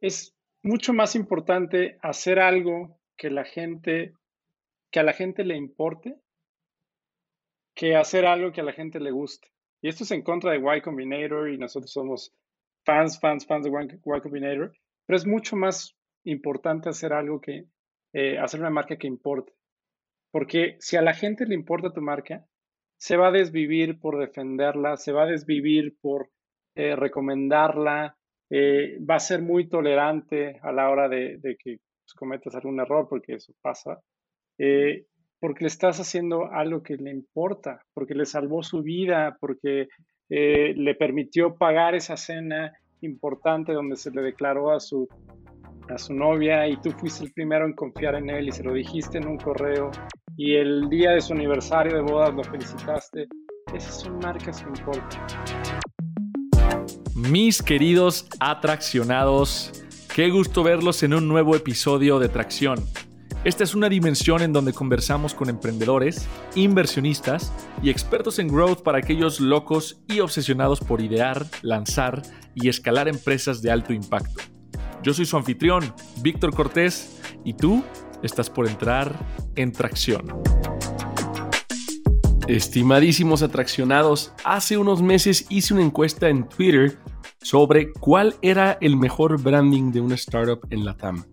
es mucho más importante hacer algo que la gente, que a la gente le importe, que hacer algo que a la gente le guste. Y esto es en contra de Y Combinator y nosotros somos fans, fans, fans de Y Combinator, pero es mucho más importante hacer algo que, eh, hacer una marca que importe. Porque si a la gente le importa tu marca, se va a desvivir por defenderla, se va a desvivir por eh, recomendarla, eh, va a ser muy tolerante a la hora de, que pues, cometas algún error, porque eso pasa, eh, porque le estás haciendo algo que le importa, porque le salvó su vida, porque eh, le permitió pagar esa cena importante donde se le declaró a su, a su novia y tú fuiste el primero en confiar en él y se lo dijiste en un correo y el día de su aniversario de bodas lo felicitaste. Esas son marcas que importan. Mis queridos atraccionados, qué gusto verlos en un nuevo episodio de Tracción. Esta es una dimensión en donde conversamos con emprendedores, inversionistas y expertos en growth para aquellos locos y obsesionados por idear, lanzar y escalar empresas de alto impacto. Yo soy su anfitrión, Víctor Cortés, y tú estás por entrar en Tracción. Estimadísimos atraccionados, hace unos meses hice una encuesta en Twitter sobre cuál era el mejor branding de una startup en la TAM.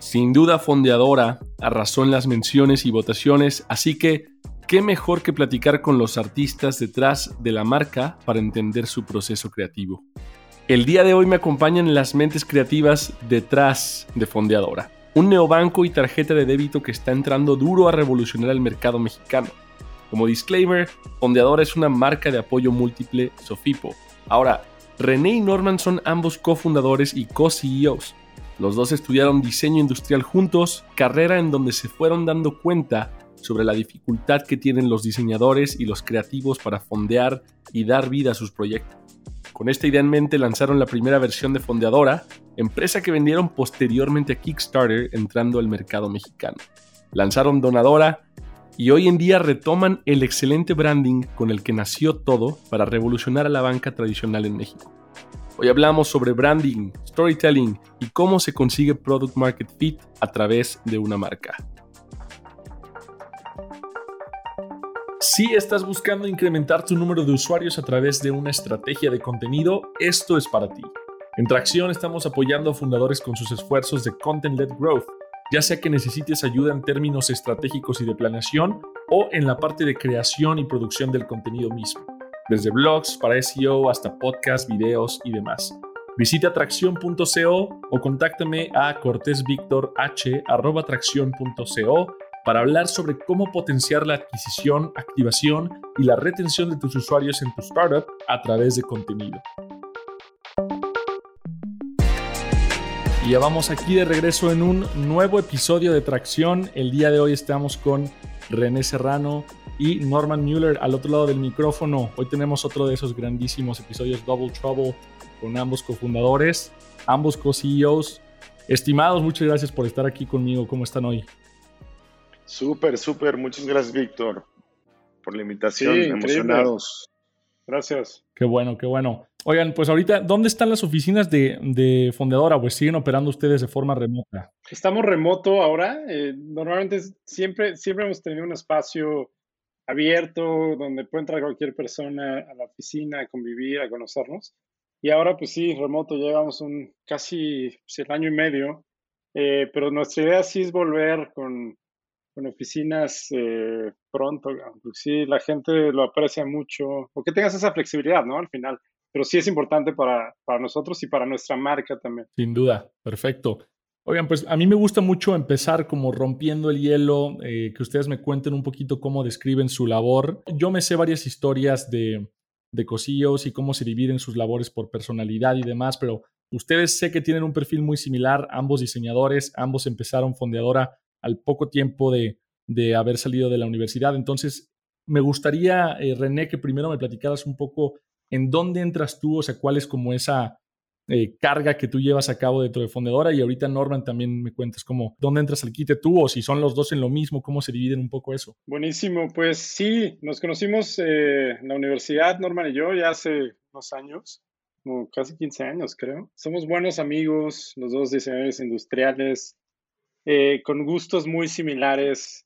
Sin duda Fondeadora arrasó en las menciones y votaciones, así que qué mejor que platicar con los artistas detrás de la marca para entender su proceso creativo. El día de hoy me acompañan las mentes creativas detrás de Fondeadora, un neobanco y tarjeta de débito que está entrando duro a revolucionar el mercado mexicano. Como disclaimer, Fondeadora es una marca de apoyo múltiple Sofipo. Ahora, René y Norman son ambos cofundadores y co-CEOs. Los dos estudiaron diseño industrial juntos, carrera en donde se fueron dando cuenta sobre la dificultad que tienen los diseñadores y los creativos para fondear y dar vida a sus proyectos. Con esta idea en mente lanzaron la primera versión de Fondeadora, empresa que vendieron posteriormente a Kickstarter entrando al mercado mexicano. Lanzaron Donadora y hoy en día retoman el excelente branding con el que nació todo para revolucionar a la banca tradicional en México. Hoy hablamos sobre branding, storytelling y cómo se consigue product market fit a través de una marca. Si estás buscando incrementar tu número de usuarios a través de una estrategia de contenido, esto es para ti. En Tracción estamos apoyando a fundadores con sus esfuerzos de content-led growth ya sea que necesites ayuda en términos estratégicos y de planeación o en la parte de creación y producción del contenido mismo, desde blogs para SEO hasta podcasts, videos y demás. Visita atracción.co o contáctame a cortésvictorh.atracción.co para hablar sobre cómo potenciar la adquisición, activación y la retención de tus usuarios en tu startup a través de contenido. Y ya vamos aquí de regreso en un nuevo episodio de Tracción. El día de hoy estamos con René Serrano y Norman Mueller al otro lado del micrófono. Hoy tenemos otro de esos grandísimos episodios Double Trouble con ambos cofundadores, ambos co-CEOs. Estimados, muchas gracias por estar aquí conmigo. ¿Cómo están hoy? Súper, súper. Muchas gracias, Víctor, por la invitación. Emocionados. Gracias. Qué bueno, qué bueno. Oigan, pues ahorita, ¿dónde están las oficinas de, de Fondeadora? Pues siguen operando ustedes de forma remota. Estamos remoto ahora. Eh, normalmente siempre, siempre hemos tenido un espacio abierto donde puede entrar cualquier persona a la oficina a convivir, a conocernos. Y ahora, pues sí, remoto, llevamos un casi pues, el año y medio. Eh, pero nuestra idea sí es volver con, con oficinas eh, pronto. Sí, la gente lo aprecia mucho. O que tengas esa flexibilidad, ¿no? Al final pero sí es importante para, nosotros y para nuestra marca también. Sin duda, perfecto. Oigan, pues a mí me gusta mucho empezar como rompiendo el hielo, eh, que ustedes me cuenten un poquito cómo describen su labor. Yo me sé varias historias de, de cosillos y cómo se dividen sus labores por personalidad y demás, pero ustedes sé que tienen un perfil muy similar, ambos diseñadores, ambos empezaron fondeadora al poco tiempo de, de haber salido de la universidad. Entonces, me gustaría, eh, René, que primero me platicaras un poco ¿en dónde entras tú? O sea, ¿cuál es como esa eh, carga que tú llevas a cabo dentro de Fundadora? Y ahorita, Norman, también me cuentas cómo, ¿dónde entras al quite tú? O si son los dos en lo mismo, ¿cómo se dividen un poco eso? Buenísimo, pues sí, nos conocimos eh, en la universidad, Norman y yo, ya hace unos años. como casi 15 años, creo. Somos buenos amigos, los dos diseñadores industriales, eh, con gustos muy similares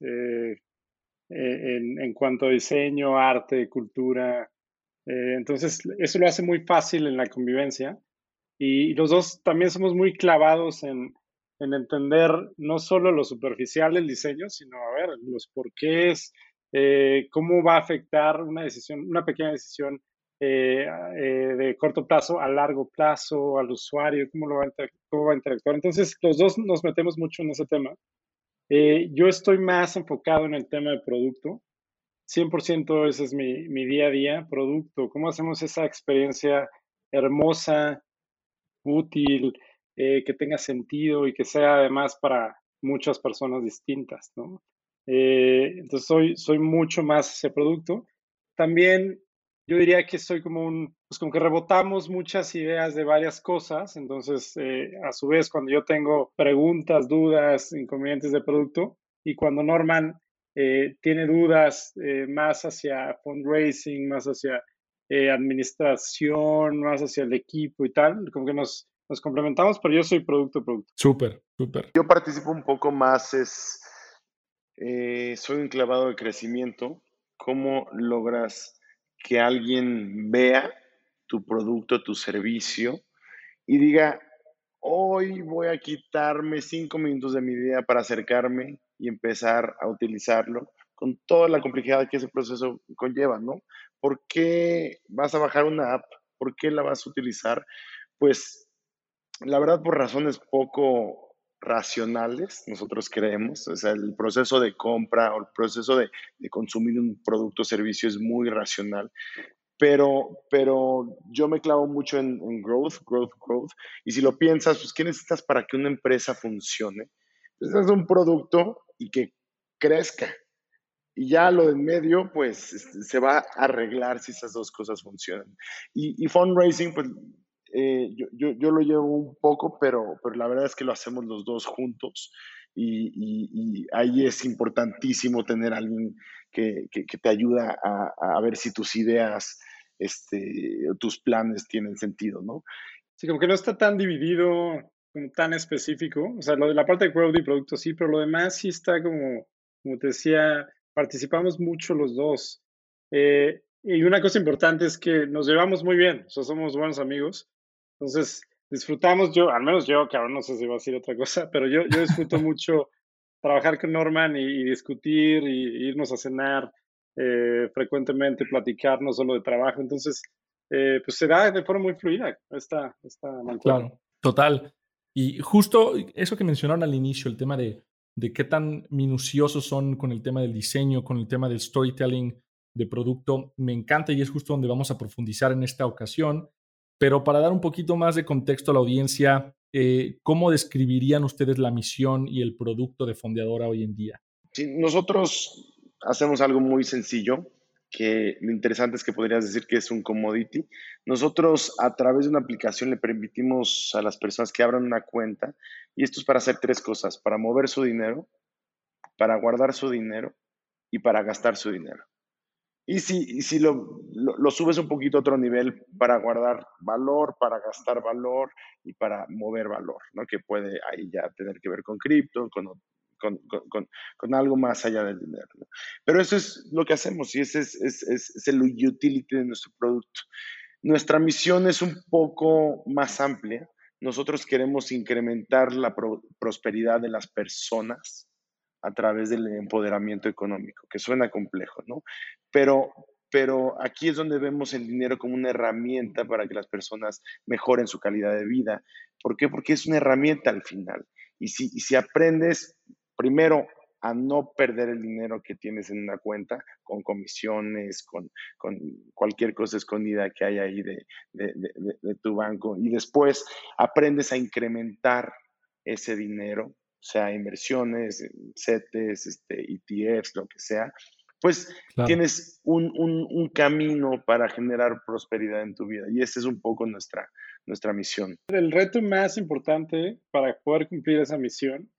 en, cuanto a diseño, arte, cultura. Entonces, eso lo hace muy fácil en la convivencia. Y los dos también somos muy clavados en, en entender no solo lo superficial del diseño, sino, a ver, los porqués, cómo va a afectar una decisión, una pequeña decisión eh, eh, de corto plazo a largo plazo, al usuario, cómo, va, a cómo va a interactuar. Entonces, los dos nos metemos mucho en ese tema. Eh, yo estoy más enfocado en el tema de producto. 100% ese es mi, mi día a día, producto. ¿Cómo hacemos esa experiencia hermosa, útil, que tenga sentido y que sea además para muchas personas distintas, ¿no? entonces soy, soy mucho más ese producto. También yo diría que soy como un, pues como que rebotamos muchas ideas de varias cosas, entonces eh, a su vez cuando yo tengo preguntas, dudas, inconvenientes de producto y cuando Norman eh, tiene dudas eh, más hacia fundraising, más hacia administración, más hacia el equipo y tal, como que nos, nos complementamos, pero yo soy producto, producto. Súper, súper. Yo participo un poco más, es, soy un clavado de crecimiento. ¿Cómo logras que alguien vea tu producto, tu servicio y diga, hoy voy a quitarme cinco minutos de mi vida para acercarme y empezar a utilizarlo con toda la complejidad que ese proceso conlleva, ¿no? ¿Por qué vas a bajar una app? ¿Por qué la vas a utilizar? Pues la verdad por razones poco racionales, nosotros creemos, o sea, el proceso de compra o el proceso de, consumir un producto o servicio es muy racional, pero, pero yo me clavo mucho en, growth, growth, growth, y si lo piensas, pues, ¿qué necesitas para que una empresa funcione? Necesitas un producto y que crezca, y ya lo de en medio, pues este, se va a arreglar si esas dos cosas funcionan. Y, y fundraising, pues eh, yo, yo, yo, lo llevo un poco, pero, pero la verdad es que lo hacemos los dos juntos y, y, ahí es importantísimo tener a alguien que, que, te ayuda a, a, ver si tus ideas, este, tus planes tienen sentido, ¿no? Sí, como que no está tan dividido, como tan específico. O sea, lo de la parte de growth y producto sí, pero lo demás sí está como, como te decía, participamos mucho los dos. Eh, y una cosa importante es que nos llevamos muy bien, o sea, somos buenos amigos. Entonces, disfrutamos, yo, al menos yo, ahora no sé si va a decir otra cosa, pero yo, yo disfruto mucho trabajar con Norman y, discutir y, irnos a cenar eh, frecuentemente, platicar no solo de trabajo. Entonces, eh, pues se da de forma muy fluida esta, esta Claro, total. Y justo eso que mencionaron al inicio, el tema de, de qué tan minuciosos son con el tema del diseño, con el tema del storytelling de producto, me encanta y es justo donde vamos a profundizar en esta ocasión. Pero para dar un poquito más de contexto a la audiencia, eh, ¿cómo describirían ustedes la misión y el producto de Fondeadora hoy en día? Sí, nosotros hacemos algo muy sencillo, lo interesante es que podrías decir que es un commodity. Nosotros a través de una aplicación le permitimos a las personas que abran una cuenta, y esto es para hacer tres cosas, para mover su dinero, para guardar su dinero y para gastar su dinero. Y si, si lo, lo, subes un poquito a otro nivel para guardar valor, para gastar valor y para mover valor, ¿no? Que puede ahí ya tener que ver con cripto, con, con, con, con, algo más allá del dinero. Pero eso es lo que hacemos y ese es, es, es, el utility de nuestro producto. Nuestra misión es un poco más amplia. Nosotros queremos incrementar la prosperidad de las personas a través del empoderamiento económico, que suena complejo, ¿no? Pero, pero aquí es donde vemos el dinero como una herramienta para que las personas mejoren su calidad de vida. ¿Por qué? Porque es una herramienta al final. Y si, si aprendes primero a no perder el dinero que tienes en una cuenta con comisiones, con, con cualquier cosa escondida que hay ahí de, de, de, tu banco, y después aprendes a incrementar ese dinero sea inversiones, CETES, este, ETFs, lo que sea, pues tienes un, un, camino para generar prosperidad en tu vida. Y esa es un poco nuestra, nuestra misión. El reto más importante para poder cumplir esa misión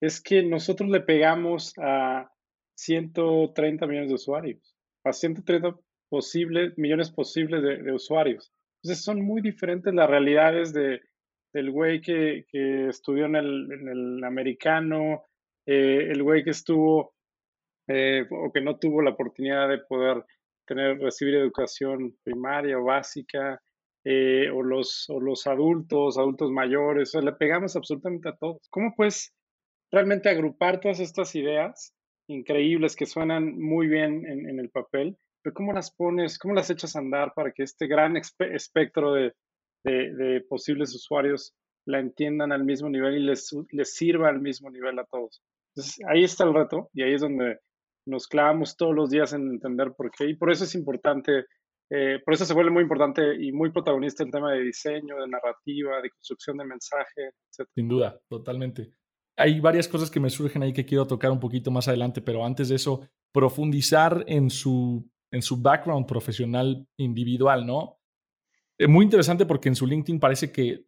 es que nosotros le pegamos a 130 millones de usuarios, a 130 posibles, millones posibles de, usuarios. Entonces son muy diferentes las realidades de, del güey que, estudió en el, americano, eh, el güey que estuvo eh, o que no tuvo la oportunidad de poder tener, recibir educación primaria o básica, eh, o, los, o los adultos, adultos mayores, le pegamos absolutamente a todos. ¿Cómo puedes realmente agrupar todas estas ideas increíbles que suenan muy bien en, el papel, pero cómo las pones, cómo las echas a andar para que este gran espectro de, posibles usuarios la entiendan al mismo nivel y les, les sirva al mismo nivel a todos? Entonces, ahí está el reto y ahí es donde nos clavamos todos los días en entender por qué. Y por eso es importante, eh, por eso se vuelve muy importante y muy protagonista el tema de diseño, de narrativa, de construcción de mensaje, etc. Sin duda, totalmente. Hay varias cosas que me surgen ahí que quiero tocar un poquito más adelante, pero antes de eso, profundizar en su, en su background profesional individual, ¿no? Es muy interesante porque en su LinkedIn parece que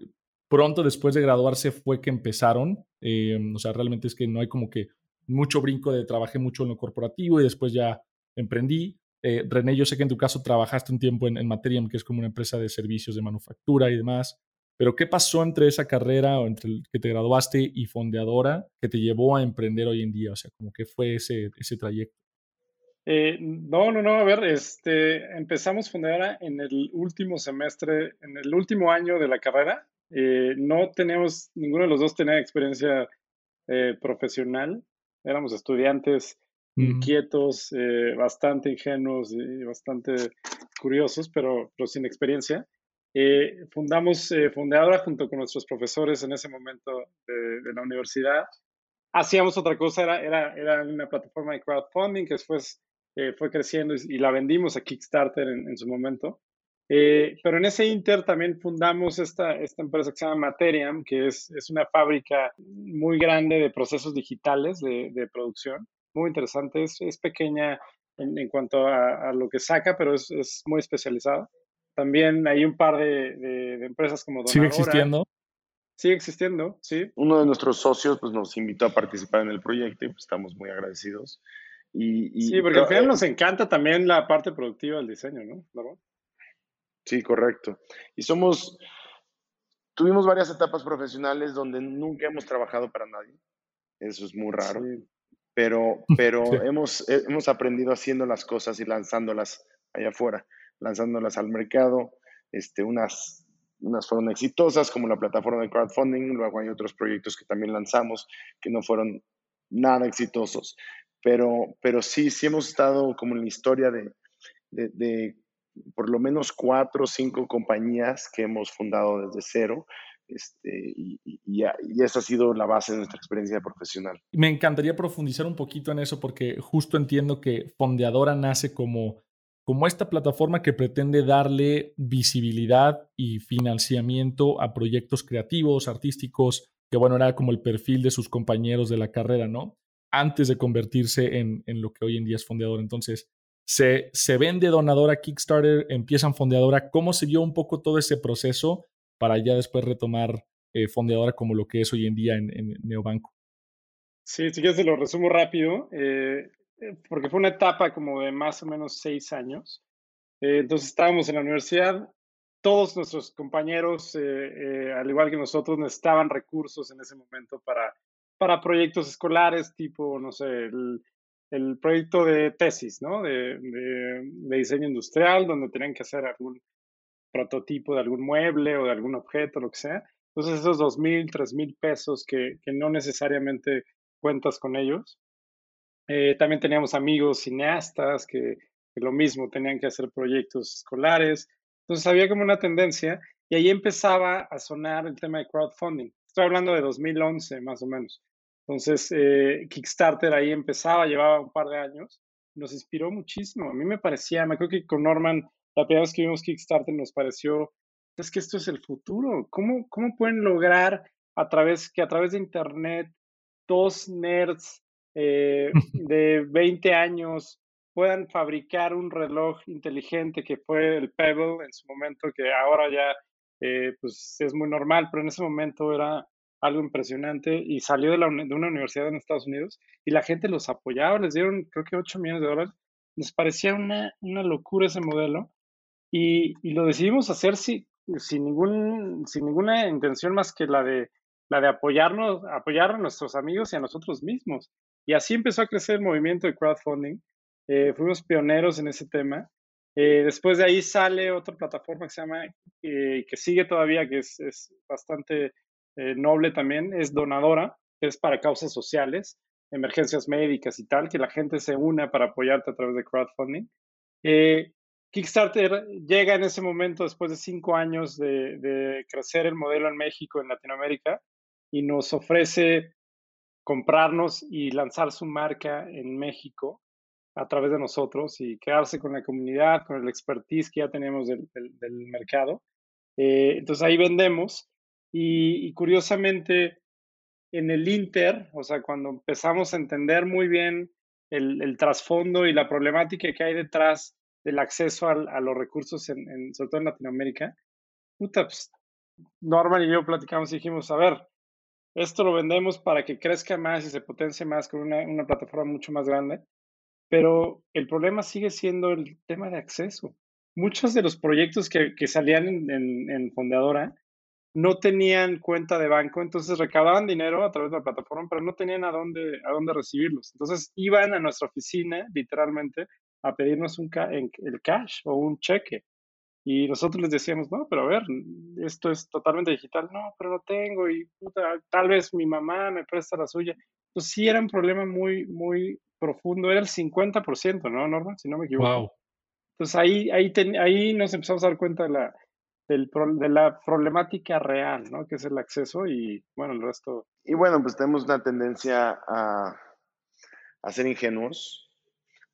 pronto después de graduarse fue que empezaron. Eh, o sea, realmente es que no hay como que mucho brinco de trabajé mucho en lo corporativo y después ya emprendí. Eh, René, yo sé que en tu caso trabajaste un tiempo en, en que es como una empresa de servicios de manufactura y demás. Pero ¿qué pasó entre esa carrera o entre el que te graduaste y fondeadora que te llevó a emprender hoy en día? O sea, ¿cómo qué fue ese, ese trayecto? Eh, no, no, no, a ver, este, empezamos fondeadora en el último semestre, en el último año de la carrera. Eh, no tenemos, ninguno de los dos tenía experiencia profesional éramos estudiantes inquietos, eh, bastante ingenuos y bastante curiosos, pero, pero sin experiencia. Eh, fundamos eh, junto con nuestros profesores en ese momento de, la universidad. Hacíamos otra cosa, era, era, era, una plataforma de crowdfunding que después fue creciendo y, la vendimos a Kickstarter en, en su momento. pero en ese inter también fundamos esta, esta empresa que se llama Materiam, que es, es una fábrica muy grande de procesos digitales de, de producción. Muy interesante, es, es pequeña en, en cuanto a, a, lo que saca, pero es, es, muy especializada. También hay un par de, de, empresas como Donadora. ¿Sigue existiendo? Sigue existiendo, sí. Uno de nuestros socios pues, nos invitó a participar en el proyecto y pues, estamos muy agradecidos. Y, y, sí, porque al final nos encanta también la parte productiva del diseño, ¿no? Sí, correcto. Y somos, tuvimos varias etapas profesionales donde nunca hemos trabajado para nadie. Eso es muy raro. Pero, pero hemos, hemos aprendido haciendo las cosas y lanzándolas allá afuera, lanzándolas al mercado. Este, unas, unas fueron exitosas, como la plataforma de crowdfunding. Luego hay otros proyectos que también lanzamos que no fueron nada exitosos. Pero, pero sí, sí hemos estado como en la historia de, de por lo menos cuatro o cinco compañías que hemos fundado desde cero. Este, y, y, esa ha sido la base de nuestra experiencia profesional. Me encantaría profundizar un poquito en eso porque justo entiendo que Fondeadora nace como, como esta plataforma que pretende darle visibilidad y financiamiento a proyectos creativos, artísticos, que bueno, era como el perfil de sus compañeros de la carrera, ¿no? Antes de convertirse en, en lo que hoy en día es Fondeadora. Entonces, se, se vende donadora Kickstarter, empiezan fondeadora. ¿Cómo se dio un poco todo ese proceso para ya después retomar eh, fondeadora como lo que es hoy en día en, Neobanco? Sí, si quieres te lo resumo rápido, eh, porque fue una etapa como de más o menos seis años. entonces estábamos en la universidad, todos nuestros compañeros, al igual que nosotros, necesitaban recursos en ese momento para, para proyectos escolares, tipo, no sé, el, el proyecto de tesis, ¿no? De, diseño industrial, donde tenían que hacer algún prototipo de algún mueble o de algún objeto, lo que sea. Entonces, esos dos mil, tres mil pesos que, no necesariamente cuentas con ellos. Eh, también teníamos amigos cineastas que, lo mismo, tenían que hacer proyectos escolares. Entonces, había como una tendencia y ahí empezaba a sonar el tema de crowdfunding. Estoy hablando de 2011, más o menos. Entonces, eh, Kickstarter ahí empezaba, llevaba un par de años, nos inspiró muchísimo. A mí me parecía, me acuerdo que con Norman, la primera vez que vimos Kickstarter nos pareció, es que esto es el futuro. ¿Cómo, cómo pueden lograr a través, que a través de Internet dos nerds eh, de 20 años puedan fabricar un reloj inteligente que fue el Pebble en su momento, que ahora ya eh, pues es muy normal, pero en ese momento era algo impresionante y salió de, la, de una universidad en Estados Unidos y la gente los apoyaba, les dieron creo que 8 millones de dólares. Nos parecía una, una locura ese modelo Y, lo decidimos hacer sin, sin, ningún, sin ninguna intención más que la de, la de apoyarnos, apoyar a nuestros amigos y a nosotros mismos. Y así empezó a crecer el movimiento de crowdfunding. Eh, fuimos pioneros en ese tema. Eh, después de ahí sale otra plataforma que se llama, eh, que sigue todavía, que es, es bastante noble también, es Donadora, que es para causas sociales, emergencias médicas y tal, que la gente se una para apoyarte a través de crowdfunding. Kickstarter llega en ese momento después de cinco años de, de, crecer el modelo en México, en Latinoamérica, y nos ofrece comprarnos y lanzar su marca en México a través de nosotros y quedarse con la comunidad, con el expertise que ya tenemos del, mercado. Eh, entonces ahí vendemos y, curiosamente en el Inter, o sea, cuando empezamos a entender muy bien el, trasfondo y la problemática que hay detrás del acceso a, los recursos, en, sobre todo en Latinoamérica, puta, pues, y yo platicamos y dijimos, a ver, esto lo vendemos para que crezca más y se potencie más con una, una plataforma mucho más grande. Pero el problema sigue siendo el tema de acceso. Muchos de los proyectos que, que salían en, en, Fondeadora no tenían cuenta de banco, entonces recaudaban dinero a través de la plataforma, pero no tenían a dónde, a dónde recibirlos. Entonces iban a nuestra oficina, literalmente, a pedirnos un el cash o un cheque. Y nosotros les decíamos, no, pero a ver, esto es totalmente digital. No, pero lo tengo y tal vez mi mamá me presta la suya. Entonces sí era un problema muy, muy profundo. Era el 50%, ¿no, Norma? Si no me equivoco. Wow. Entonces ahí, ahí, ahí nos empezamos a dar cuenta de la, de la problemática real, ¿no? Que es el acceso y, bueno, el resto. Y bueno, pues tenemos una tendencia a, a ser ingenuos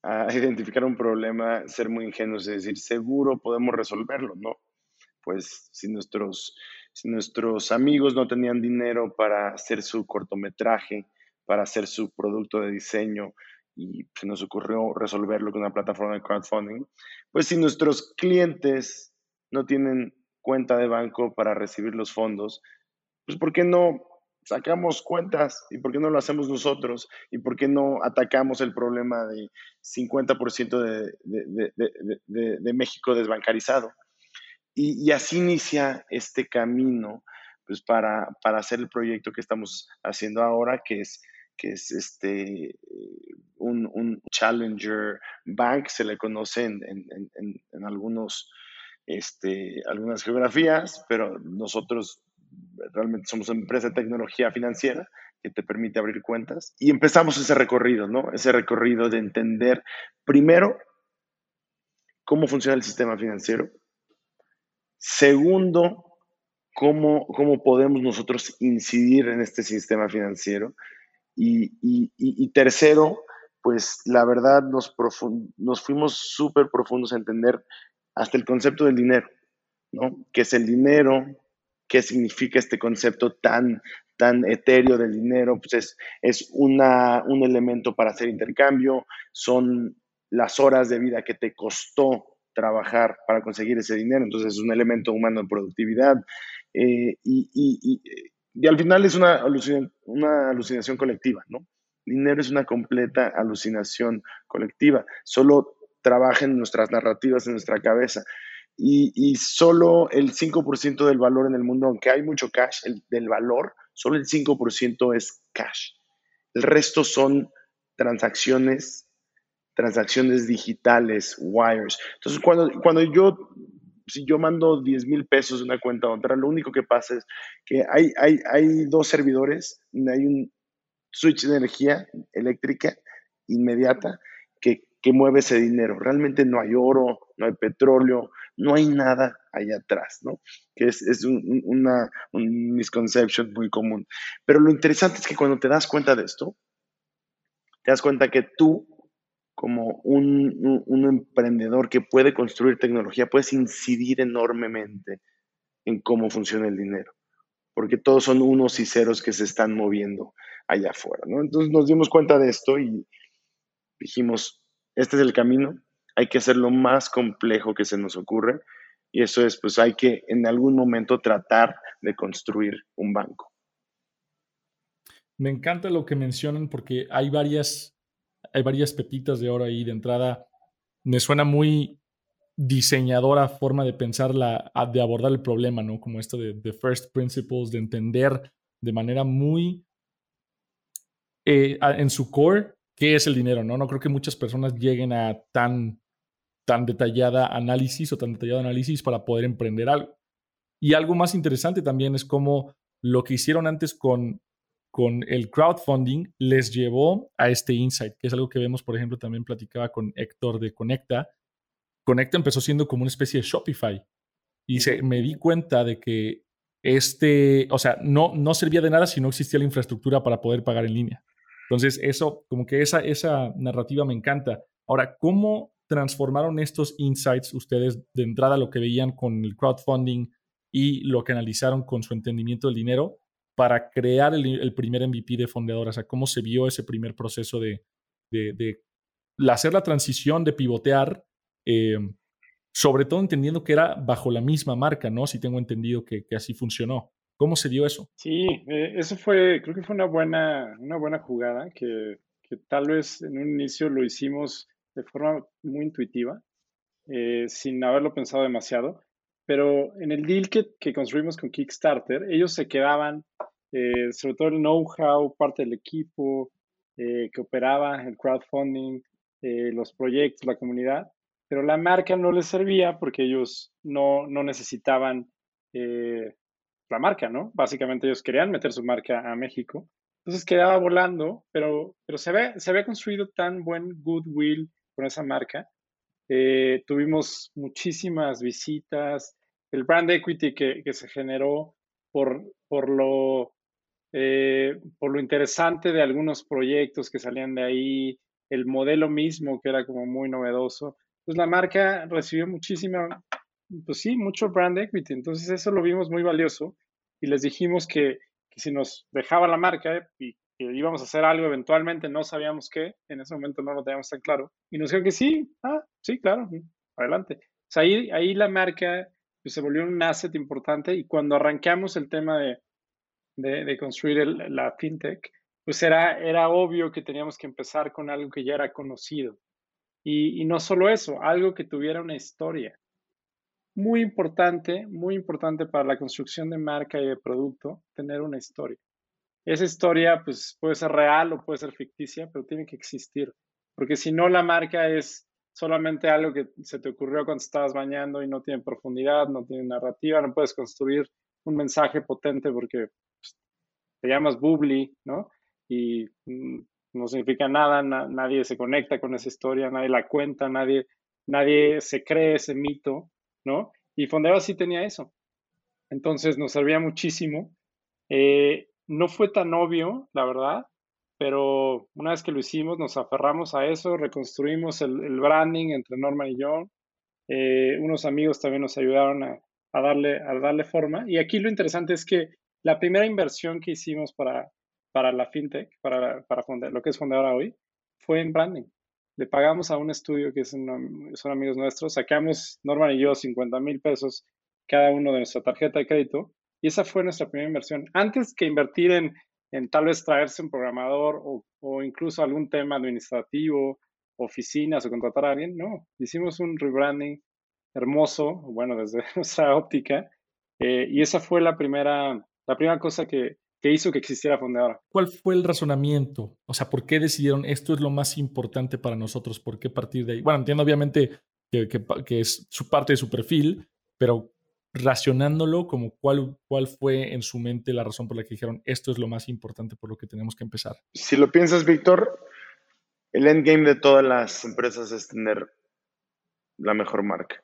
a identificar un problema, ser muy ingenuos y decir, seguro podemos resolverlo, ¿no? Pues si nuestros, si nuestros amigos no tenían dinero para hacer su cortometraje, para hacer su producto de diseño, y se nos ocurrió resolverlo con una plataforma de crowdfunding, pues si nuestros clientes no tienen cuenta de banco para recibir los fondos, pues ¿por qué no sacamos cuentas y por qué no lo hacemos nosotros y por qué no atacamos el problema de 50% de, de, México desbancarizado. Y, así inicia este camino pues para, para, hacer el proyecto que estamos haciendo ahora, que es, que es este, un, un Challenger Bank, se le conoce en, en, en, en algunos, este, algunas geografías, pero nosotros realmente somos una empresa de tecnología financiera que te permite abrir cuentas. Y empezamos ese recorrido, ¿no? Ese recorrido de entender primero cómo funciona el sistema financiero. Segundo, cómo, cómo podemos nosotros incidir en este sistema financiero. Y, tercero, pues la verdad nos, nos fuimos súper profundos a entender hasta el concepto del dinero, ¿no? ¿Qué es el dinero? Qué significa este concepto tan, tan etéreo del dinero, pues es, es una, un elemento para hacer intercambio, son las horas de vida que te costó trabajar para conseguir ese dinero, entonces es un elemento humano de productividad. Eh, y, y, y, al final es una, una alucinación colectiva, ¿no? Dinero es una completa alucinación colectiva, solo trabaja en nuestras narrativas, en nuestra cabeza y, solo el 5% del valor en el mundo, aunque hay mucho cash, el, del valor, solo el 5% es cash. El resto son transacciones, transacciones digitales, wires. Entonces, cuando, cuando yo, si yo mando 10 mil pesos de una cuenta a otra, lo único que pasa es que hay, hay, hay dos servidores, hay un switch de energía eléctrica inmediata que, que mueve ese dinero. Realmente no hay oro, no hay petróleo, no hay nada allá atrás, ¿no? Que es, es un, una un muy común. Pero lo interesante es que cuando te das cuenta de esto, te das cuenta que tú, como un, un emprendedor que puede construir tecnología, puedes incidir enormemente en cómo funciona el dinero, porque todos son unos y ceros que se están moviendo allá afuera, ¿no? Entonces nos dimos cuenta de esto y dijimos, este es el camino, hay que hacer lo más complejo que se nos ocurre y eso es, pues hay que en algún momento tratar de construir un banco. Me encanta lo que mencionan porque hay varias, hay varias pepitas de oro ahí de entrada. Me suena muy, diseñadora forma de pensar, la, de abordar el problema, ¿no? Como esto de, first principles, de entender de manera muy eh, en su core qué es el dinero, ¿no? No creo que muchas personas lleguen a tan, tan detallada análisis o tan detallado análisis para poder emprender algo. Y algo más interesante también es cómo lo que hicieron antes con, con el crowdfunding les llevó a este insight, que es algo que vemos, por ejemplo, también platicaba con Héctor de Conecta. Conecta empezó siendo como una especie de Shopify. Y se, me di cuenta de que este, o sea, no, no servía de nada si no existía la infraestructura para poder pagar en línea. Entonces, eso, como que esa, esa narrativa me encanta. Ahora, ¿cómo transformaron estos insights ustedes de entrada lo que veían con el crowdfunding y lo que analizaron con su entendimiento del dinero para crear el, primer MVP de Fondeadora? O sea, ¿cómo se vio ese primer proceso de, de, hacer la transición, de pivotear? Eh, sobre todo entendiendo que era bajo la misma marca, ¿no? Si tengo entendido que así funcionó. ¿Cómo se dio eso? Sí, eh, eso fue, creo que fue una buena, una buena jugada que, que, tal vez en un inicio lo hicimos de forma muy intuitiva, eh, sin haberlo pensado demasiado, pero en el deal que, que construimos con Kickstarter, ellos se quedaban, eh, sobre todo el know-how, parte del equipo que operaba, el crowdfunding, los proyectos, la comunidad, pero la marca no les servía porque ellos no, no necesitaban la marca, ¿no? Básicamente ellos querían meter su marca a México. Entonces quedaba volando, pero, pero se, ve, se había construido tan buen goodwill con esa marca. Eh, tuvimos muchísimas visitas. El brand equity que, que se generó por, por, lo, eh, por lo interesante de algunos proyectos que salían de ahí, el modelo mismo que era como muy novedoso. Entonces la marca recibió muchísima pues sí, mucho brand equity. Entonces eso lo vimos muy valioso y les dijimos que, si nos dejaba la marca y íbamos a hacer algo eventualmente, no sabíamos qué, en ese momento no lo teníamos tan claro. Y nos dijeron que sí, ah, sí, claro, adelante. O sea, ahí, ahí la marca pues, se volvió un asset importante y cuando arrancamos el tema de, de, construir la fintech, pues era, era obvio que teníamos que empezar con algo que ya era conocido. Y, y no solo eso, algo que tuviera una historia muy importante, muy importante para la construcción de marca y de producto, tener una historia. Esa historia pues, puede ser real o puede ser ficticia, pero tiene que existir, porque si no la marca es solamente algo que se te ocurrió cuando estabas bañando y no tiene profundidad, no tiene narrativa, no puedes construir un mensaje potente porque pues, te llamas bubbly, ¿no? Y mm, no significa nada, nadie se conecta con esa historia, nadie la cuenta, nadie, nadie se cree ese mito. ¿no? Y Fondeo sí tenía eso. Entonces nos servía muchísimo. Eh, no fue tan obvio, la verdad, pero una vez que lo hicimos, nos aferramos a eso, reconstruimos el, branding entre Norman y yo. Eh, unos amigos también nos ayudaron a, darle, a darle forma. Y aquí lo interesante es que la primera inversión que hicimos para, para la fintech, para, para lo que es Fondeadora hoy, fue en branding le pagamos a un estudio que son amigos nuestros, sacamos Norman y yo 50 mil pesos cada uno de nuestra tarjeta de crédito y esa fue nuestra primera inversión. Antes que invertir en, en tal vez traerse un programador o, o, incluso algún tema administrativo, oficinas o contratar a alguien, no, hicimos un rebranding hermoso, bueno, desde nuestra óptica, eh, y esa fue la primera, la primera cosa que, ¿Qué hizo que existiera Fondeadora? ¿Cuál fue el razonamiento? O sea, ¿por qué decidieron esto es lo más importante para nosotros? ¿Por qué partir de ahí? Bueno, entiendo obviamente que, que, es su parte de su perfil, pero racionándolo, como cuál, cuál fue en su mente la razón por la que dijeron esto es lo más importante por lo que tenemos que empezar. Si lo piensas, Víctor, el endgame de todas las empresas es tener la mejor marca.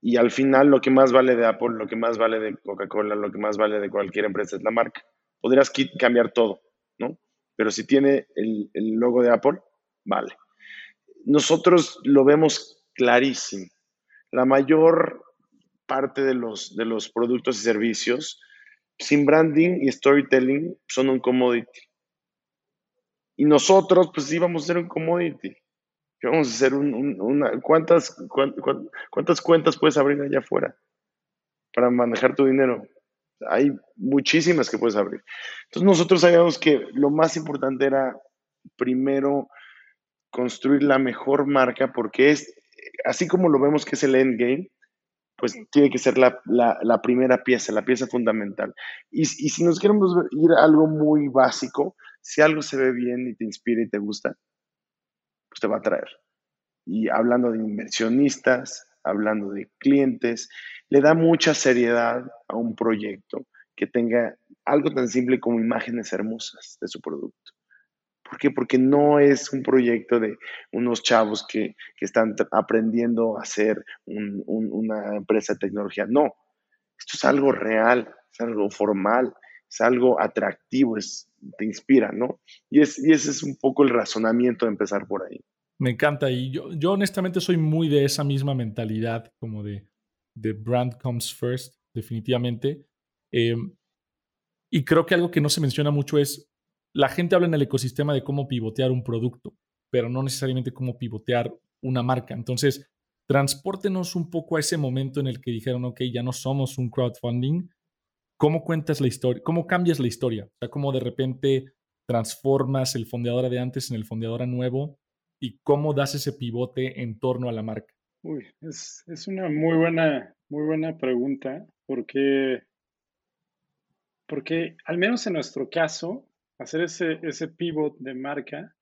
Y al final lo que más vale de Apple, lo que más vale de Coca-Cola, lo que más vale de cualquier empresa es la marca. Podrías cambiar todo, ¿no? Pero si tiene el, logo de Apple, vale. Nosotros lo vemos clarísimo. La mayor parte de los, de los productos y servicios sin branding y storytelling son un commodity. Y nosotros, pues íbamos a ser un commodity. Vamos a hacer una... ¿cuántas, ¿Cuántas cuentas puedes abrir allá afuera para manejar tu dinero? Hay muchísimas que puedes abrir. Entonces nosotros sabíamos que lo más importante era primero construir la mejor marca porque es, así como lo vemos que es el endgame, pues tiene que ser la, primera pieza, la pieza fundamental. Y, y, si nos queremos ir a algo muy básico, si algo se ve bien y te inspira y te gusta, pues te va a traer. Y hablando de inversionistas, hablando de clientes, le da mucha seriedad a un proyecto que tenga algo tan simple como imágenes hermosas de su producto. ¿Por qué? Porque no es un proyecto de unos chavos que, están aprendiendo a hacer una empresa de tecnología. No, esto es algo real, es algo formal, es algo atractivo, es, te inspira, ¿no? Y, es, y ese es un poco el razonamiento de empezar por ahí. Me encanta y yo, yo honestamente soy muy de esa misma mentalidad, como de, de brand comes first, definitivamente. Em, y creo que algo que no se menciona mucho es la gente habla en el ecosistema de cómo pivotear un producto, pero no necesariamente cómo pivotear una marca. Entonces, transpórtenos un poco a ese momento en el que dijeron, ok, ya no somos un crowdfunding. ¿Cómo cuentas la historia? ¿Cómo cambias la historia? O sea, cómo de repente transformas el fondeador de antes en el fondeador nuevo y cómo das ese pivote en torno a la marca. Uy, es, es una muy buena, muy buena pregunta porque, porque al menos en nuestro caso, hacer ese, ese pivot de marca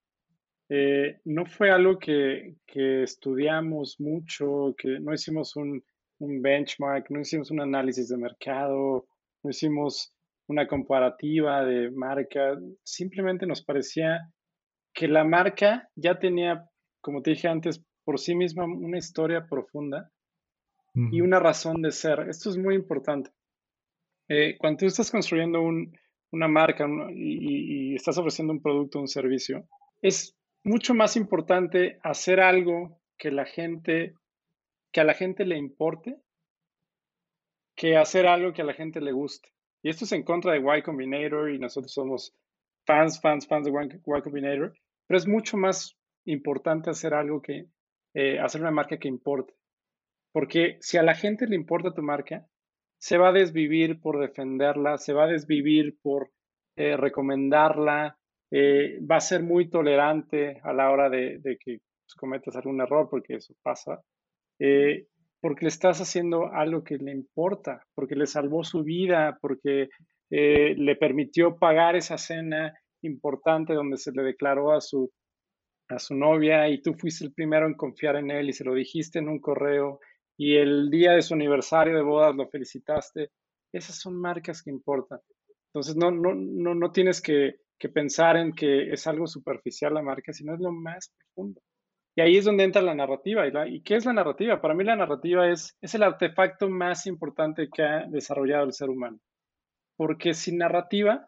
eh, no fue algo que, estudiamos mucho, que no hicimos un, benchmark, no hicimos un análisis de mercado, no hicimos una comparativa de marca, simplemente nos parecía que la marca ya tenía, como te dije antes, por sí misma una historia profunda y una razón de ser. Esto es muy importante. Eh, cuando tú estás construyendo un, una marca y, estás ofreciendo un producto un servicio, es mucho más importante hacer algo que la gente, que a la gente le importe, que hacer algo que a la gente le guste. Y esto es en contra de Y Combinator y nosotros somos fans, fans, fans de Y, Combinator, pero es mucho más importante hacer algo que, eh, hacer una marca que importe. Porque si a la gente le importa tu marca, se va a desvivir por defenderla, se va a desvivir por eh, recomendarla, eh, va a ser muy tolerante a la hora de, que pues, cometas algún error, porque eso pasa, eh, porque le estás haciendo algo que le importa, porque le salvó su vida, porque le permitió pagar esa cena importante donde se le declaró a su, a su novia y tú fuiste el primero en confiar en él y se lo dijiste en un correo y el día de su aniversario de bodas lo felicitaste, esas son marcas que importan. Entonces no, no, no, no tienes que, pensar en que es algo superficial la marca, sino es lo más profundo. Y ahí es donde entra la narrativa. ¿Y, qué es la narrativa? Para mí la narrativa es, es el artefacto más importante que ha desarrollado el ser humano. Porque sin narrativa,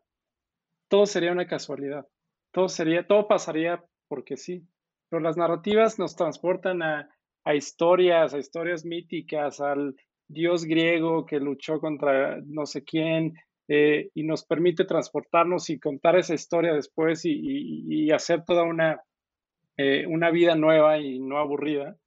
todo sería una casualidad. Todo, sería, todo pasaría porque sí. Pero las narrativas nos transportan a, a historias, a historias míticas, al dios griego que luchó contra no sé quién, eh, y nos permite transportarnos y contar esa historia después y, hacer toda una, eh, una vida nueva y no aburrida.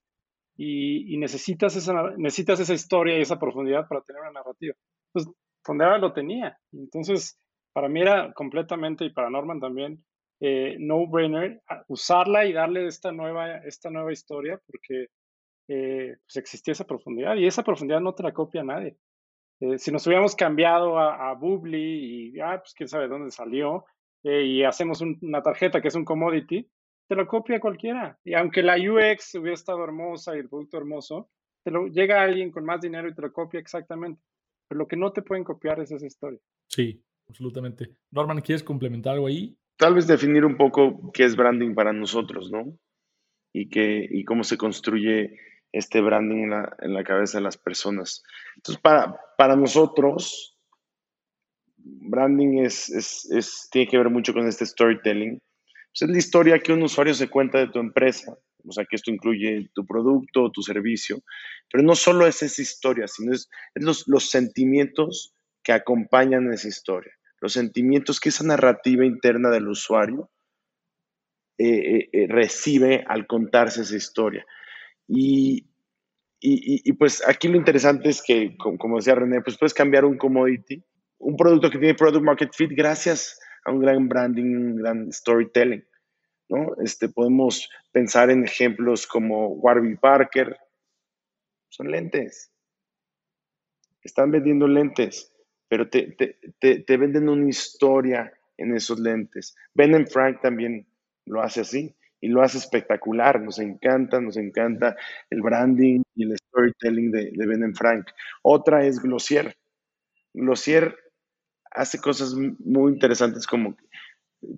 Y, necesitas, esa, necesitas esa historia y esa profundidad para tener una narrativa. Entonces, Fondera lo tenía. Entonces, para mí era completamente, y para Norman también, eh, no-brainer usarla y darle esta nueva, esta nueva historia, porque eh, pues existía esa profundidad y esa profundidad no te la copia nadie. Eh, si nos hubiéramos cambiado a, a Bubbly y, ah, pues quién sabe dónde salió, eh, y hacemos una tarjeta que es un commodity, te lo copia cualquiera. Y aunque la UX hubiera estado hermosa y el producto hermoso, te lo, llega alguien con más dinero y te lo copia exactamente. Pero lo que no te pueden copiar es esa historia. Sí, absolutamente. Norman, ¿quieres complementar algo ahí? Tal vez definir un poco qué es branding para nosotros, ¿no? Y, qué, y cómo se construye este branding en la, cabeza de las personas. Entonces, para, para nosotros, branding es, es, tiene que ver mucho con este storytelling. Pues, es la historia que un usuario se cuenta de tu empresa. O sea, que esto incluye tu producto, tu servicio. Pero no solo es esa historia, sino es, los, los sentimientos que acompañan esa historia. Los sentimientos que esa narrativa interna del usuario eh, eh, eh, recibe al contarse esa historia. Y, y, pues aquí lo interesante es que, como decía René, pues puedes cambiar un commodity, un producto que tiene product market fit gracias a un gran branding, un gran storytelling. ¿no? Este, podemos pensar en ejemplos como Warby Parker. Son lentes. Están vendiendo lentes, pero te, te venden una historia en esos lentes. Ben Frank también lo hace así y lo hace espectacular. Nos encanta, nos encanta el branding y el storytelling de, de Ben Frank. Otra es Glossier. Glossier hace cosas muy interesantes como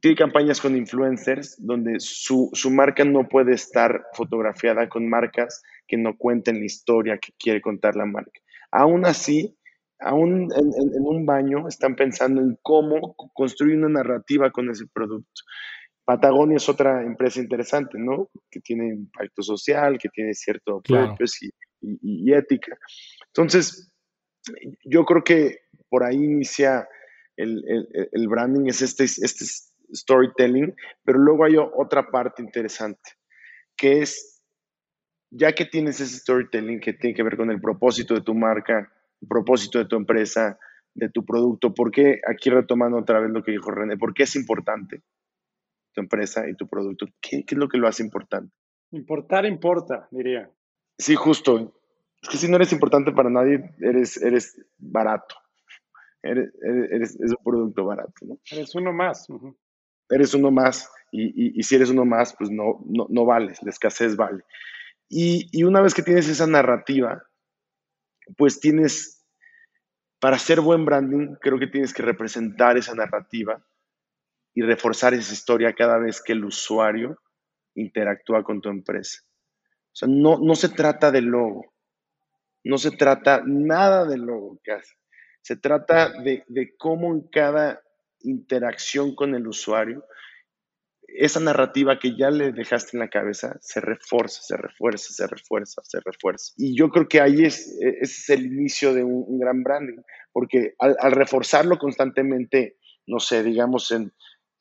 tiene campañas con influencers donde su, marca no puede estar fotografiada con marcas que no cuenten la historia que quiere contar la marca. Aún así, aún en, un baño están pensando en cómo construir una narrativa con ese producto. Patagonia es otra empresa interesante, ¿no? Que tiene impacto social, que tiene cierto purpose y, ética. Entonces, yo creo que por ahí inicia el, el, branding, es este, este storytelling, pero luego hay otra parte interesante, que es, ya que tienes ese storytelling que tiene que ver con el propósito de tu marca, el propósito de tu empresa, de tu producto, ¿por qué, aquí retomando otra vez lo que dijo René, por qué es importante tu empresa y tu producto? ¿Qué, qué es lo que lo hace importante? Importar importa, diría. Sí, justo. Es que si no eres importante para nadie, eres, eres barato. Eres, eres, es un producto barato, ¿no? Eres uno más. Eres uno más. Y, y, si eres uno más, pues no, no, no vales. La escasez vale. Y, y una vez que tienes esa narrativa, pues tienes, para hacer buen branding, creo que tienes que representar esa narrativa y reforzar esa historia cada vez que el usuario interactúa con tu empresa. O sea, no, no se trata del logo, no se trata nada del logo hace. Se trata de, de cómo en cada interacción con el usuario, esa narrativa que ya le dejaste en la cabeza se refuerza, se refuerza, se refuerza, se refuerza. Y yo creo que ahí es, es el inicio de un, gran branding, porque al, reforzarlo constantemente, no sé, digamos, en,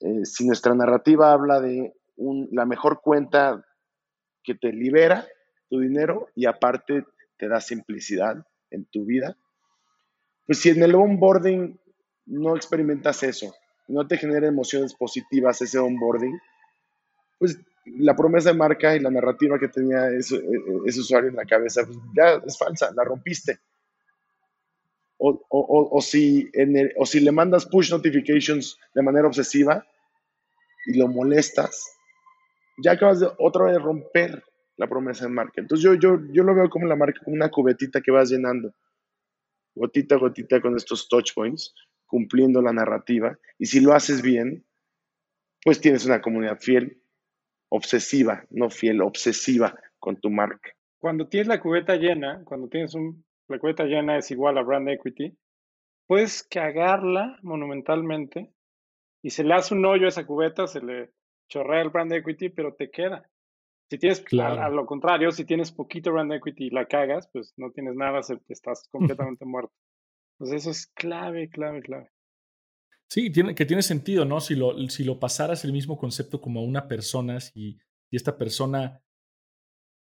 eh, si nuestra narrativa habla de la mejor cuenta que te libera tu dinero y aparte te da simplicidad en tu vida, pues si en el onboarding no experimentas eso, no te genera emociones positivas ese onboarding, pues la promesa de marca y la narrativa que tenía ese, usuario en la cabeza, pues ya es falsa, la rompiste. O, si o si le mandas push notifications de manera obsesiva y lo molestas, ya acabas de otra vez romper la promesa de marca. Entonces yo, yo, yo lo veo como la marca, como una cubetita que vas llenando, gotita a gotita con estos touch points, cumpliendo la narrativa. Y si lo haces bien, pues tienes una comunidad fiel, obsesiva, no fiel, obsesiva con tu marca. Cuando tienes la cubeta llena, cuando tienes un, la cubeta llena es igual a brand equity, puedes cagarla monumentalmente y se le hace un hoyo a esa cubeta, se le chorrea el brand equity, pero te queda. Si tienes, a, lo contrario, si tienes poquito brand equity y la cagas, pues no tienes nada, estás completamente muerto. Entonces eso es clave, clave, clave. Sí, tiene, que tiene sentido, ¿no? Si lo, si lo pasaras el mismo concepto como a una persona, si, esta persona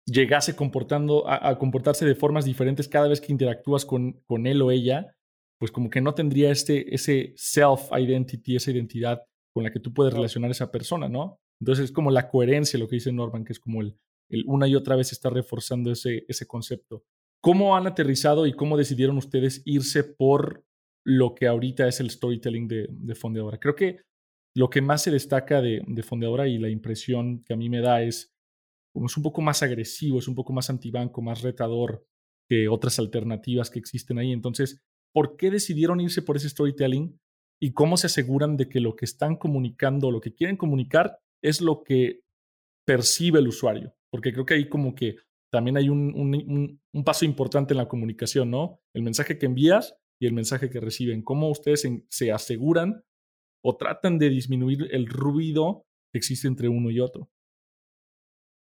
llegase comportando, a, comportarse de formas diferentes cada vez que interactúas con, con él o ella, pues como que no tendría este, ese self-identity, esa identidad con la que tú puedes relacionar a esa persona, ¿no? Entonces es como la coherencia, lo que dice Norman, que es como el, el una y otra vez está reforzando ese, ese concepto. ¿Cómo han aterrizado y cómo decidieron ustedes irse por lo que ahorita es el storytelling de, de Fondeadora? Creo que lo que más se destaca de, de Fondeadora y la impresión que a mí me da es como es un poco más agresivo, es un poco más antibanco, más retador que otras alternativas que existen ahí. Entonces, ¿por qué decidieron irse por ese storytelling? ¿Y cómo se aseguran de que lo que están comunicando, lo que quieren comunicar, es lo que percibe el usuario? Porque creo que ahí como que también hay un, paso importante en la comunicación, ¿no? El mensaje que envías y el mensaje que reciben. ¿Cómo ustedes se aseguran o tratan de disminuir el ruido que existe entre uno y otro?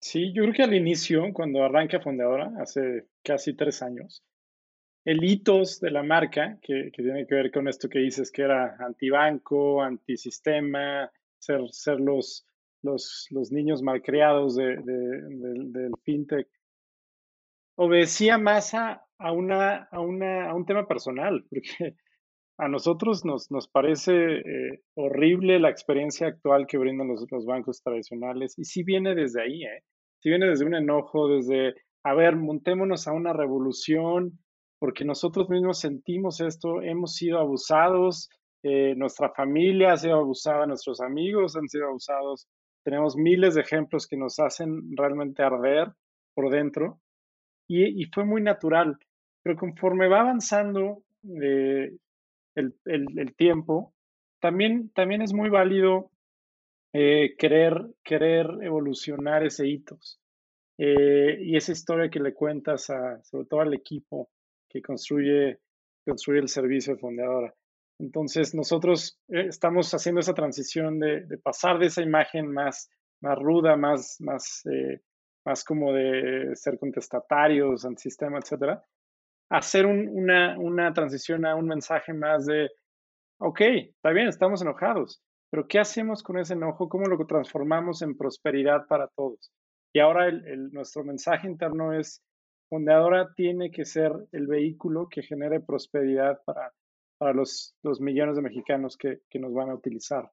Sí, yo creo que al inicio, cuando arranca Fundadora, hace casi tres años, el hitos de la marca, que, tiene que ver con esto que dices, que era antibanco, antisistema, ser, ser los, los, niños malcriados de, del fintech, obedecía más a, una, a, una, a un tema personal, porque a nosotros nos, nos parece eh, horrible la experiencia actual que brindan los, los, bancos tradicionales y sí viene desde ahí, ¿eh? viene desde un enojo, desde, a ver, montémonos a una revolución, porque nosotros mismos sentimos esto, hemos sido abusados, eh, nuestra familia ha sido abusada, nuestros amigos han sido abusados, tenemos miles de ejemplos que nos hacen realmente arder por dentro y, y fue muy natural, pero conforme va avanzando eh, el, tiempo, también, también es muy válido eh, querer, querer evolucionar ese hitos. Eh, y esa historia que le cuentas a, sobre todo al equipo que construye, construye el servicio de fundadora. Entonces, nosotros eh, estamos haciendo esa transición de, pasar de esa imagen más, más ruda, más, más, más como de ser contestatarios, antisistema, etcétera, hacer una, una transición a un mensaje más de, ok, está bien, estamos enojados, pero ¿qué hacemos con ese enojo? ¿Cómo lo transformamos en prosperidad para todos? Y ahora el, nuestro mensaje interno es, Fundadora tiene que ser el vehículo que genere prosperidad para, para los, los millones de mexicanos que, que, nos van a utilizar.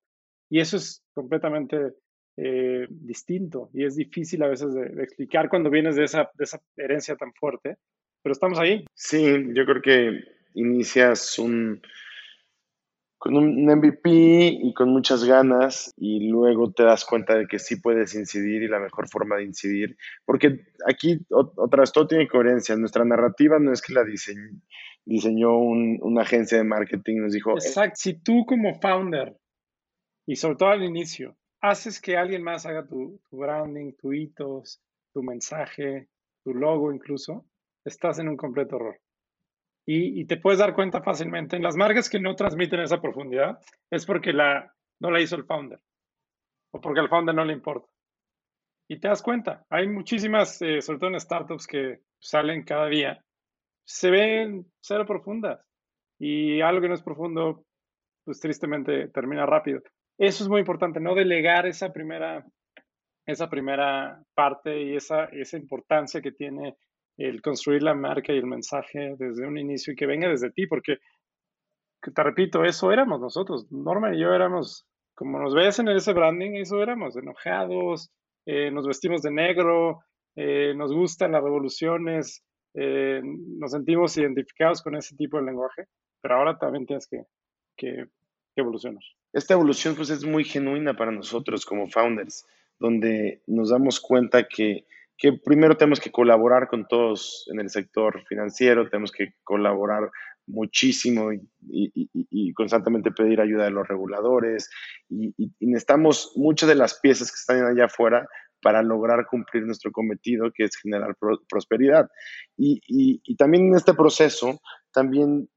Y eso es completamente eh, distinto y es difícil a veces de, explicar cuando vienes de esa, de esa herencia tan fuerte pero estamos ahí. Sí, yo creo que inicias un, con un MVP y con muchas ganas y luego te das cuenta de que sí puedes incidir y la mejor forma de incidir, porque aquí otra vez todo tiene coherencia, nuestra narrativa no es que la diseñó una agencia de marketing, nos dijo... Exacto, si tú como founder y sobre todo al inicio, haces que alguien más haga tu, tu branding, tu hitos, tu mensaje, tu logo incluso, estás en un completo error. Y, te puedes dar cuenta fácilmente. En las marcas que no transmiten esa profundidad es porque la, no la hizo el founder o porque al founder no le importa. Y te das cuenta. Hay muchísimas, eh, sobre todo en startups que salen cada día, se ven cero profundas. Y algo que no es profundo, pues tristemente termina rápido. Eso es muy importante, no delegar esa primera, esa primera parte y esa, esa importancia que tiene el construir la marca y el mensaje desde un inicio y que venga desde ti, porque te repito, eso éramos nosotros. Norman y yo éramos, como nos ves en ese branding, eso éramos, enojados, eh, nos vestimos de negro, eh, nos gustan las revoluciones, eh, nos sentimos identificados con ese tipo de lenguaje, pero ahora también tienes que, que, que evolucionar. Esta evolución pues es muy genuina para nosotros como founders, donde nos damos cuenta que que primero tenemos que colaborar con todos en el sector financiero, tenemos que colaborar muchísimo y, constantemente pedir ayuda de los reguladores y, necesitamos muchas de las piezas que están allá afuera para lograr cumplir nuestro cometido, que es generar prosperidad. Y, también en este proceso, también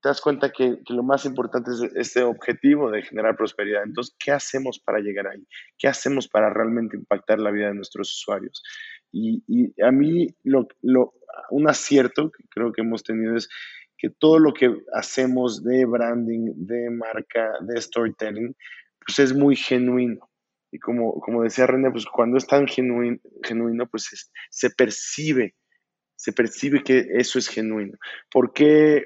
te das cuenta que, que, lo más importante es este objetivo de generar prosperidad. Entonces, ¿qué hacemos para llegar ahí? ¿Qué hacemos para realmente impactar la vida de nuestros usuarios? Y, y a mí, lo, lo, un acierto que creo que hemos tenido es que todo lo que hacemos de branding, de marca, de storytelling, pues es muy genuino. Y como, como decía René, pues cuando es tan genuino, genuino pues se percibe, se percibe que eso es genuino. ¿Por qué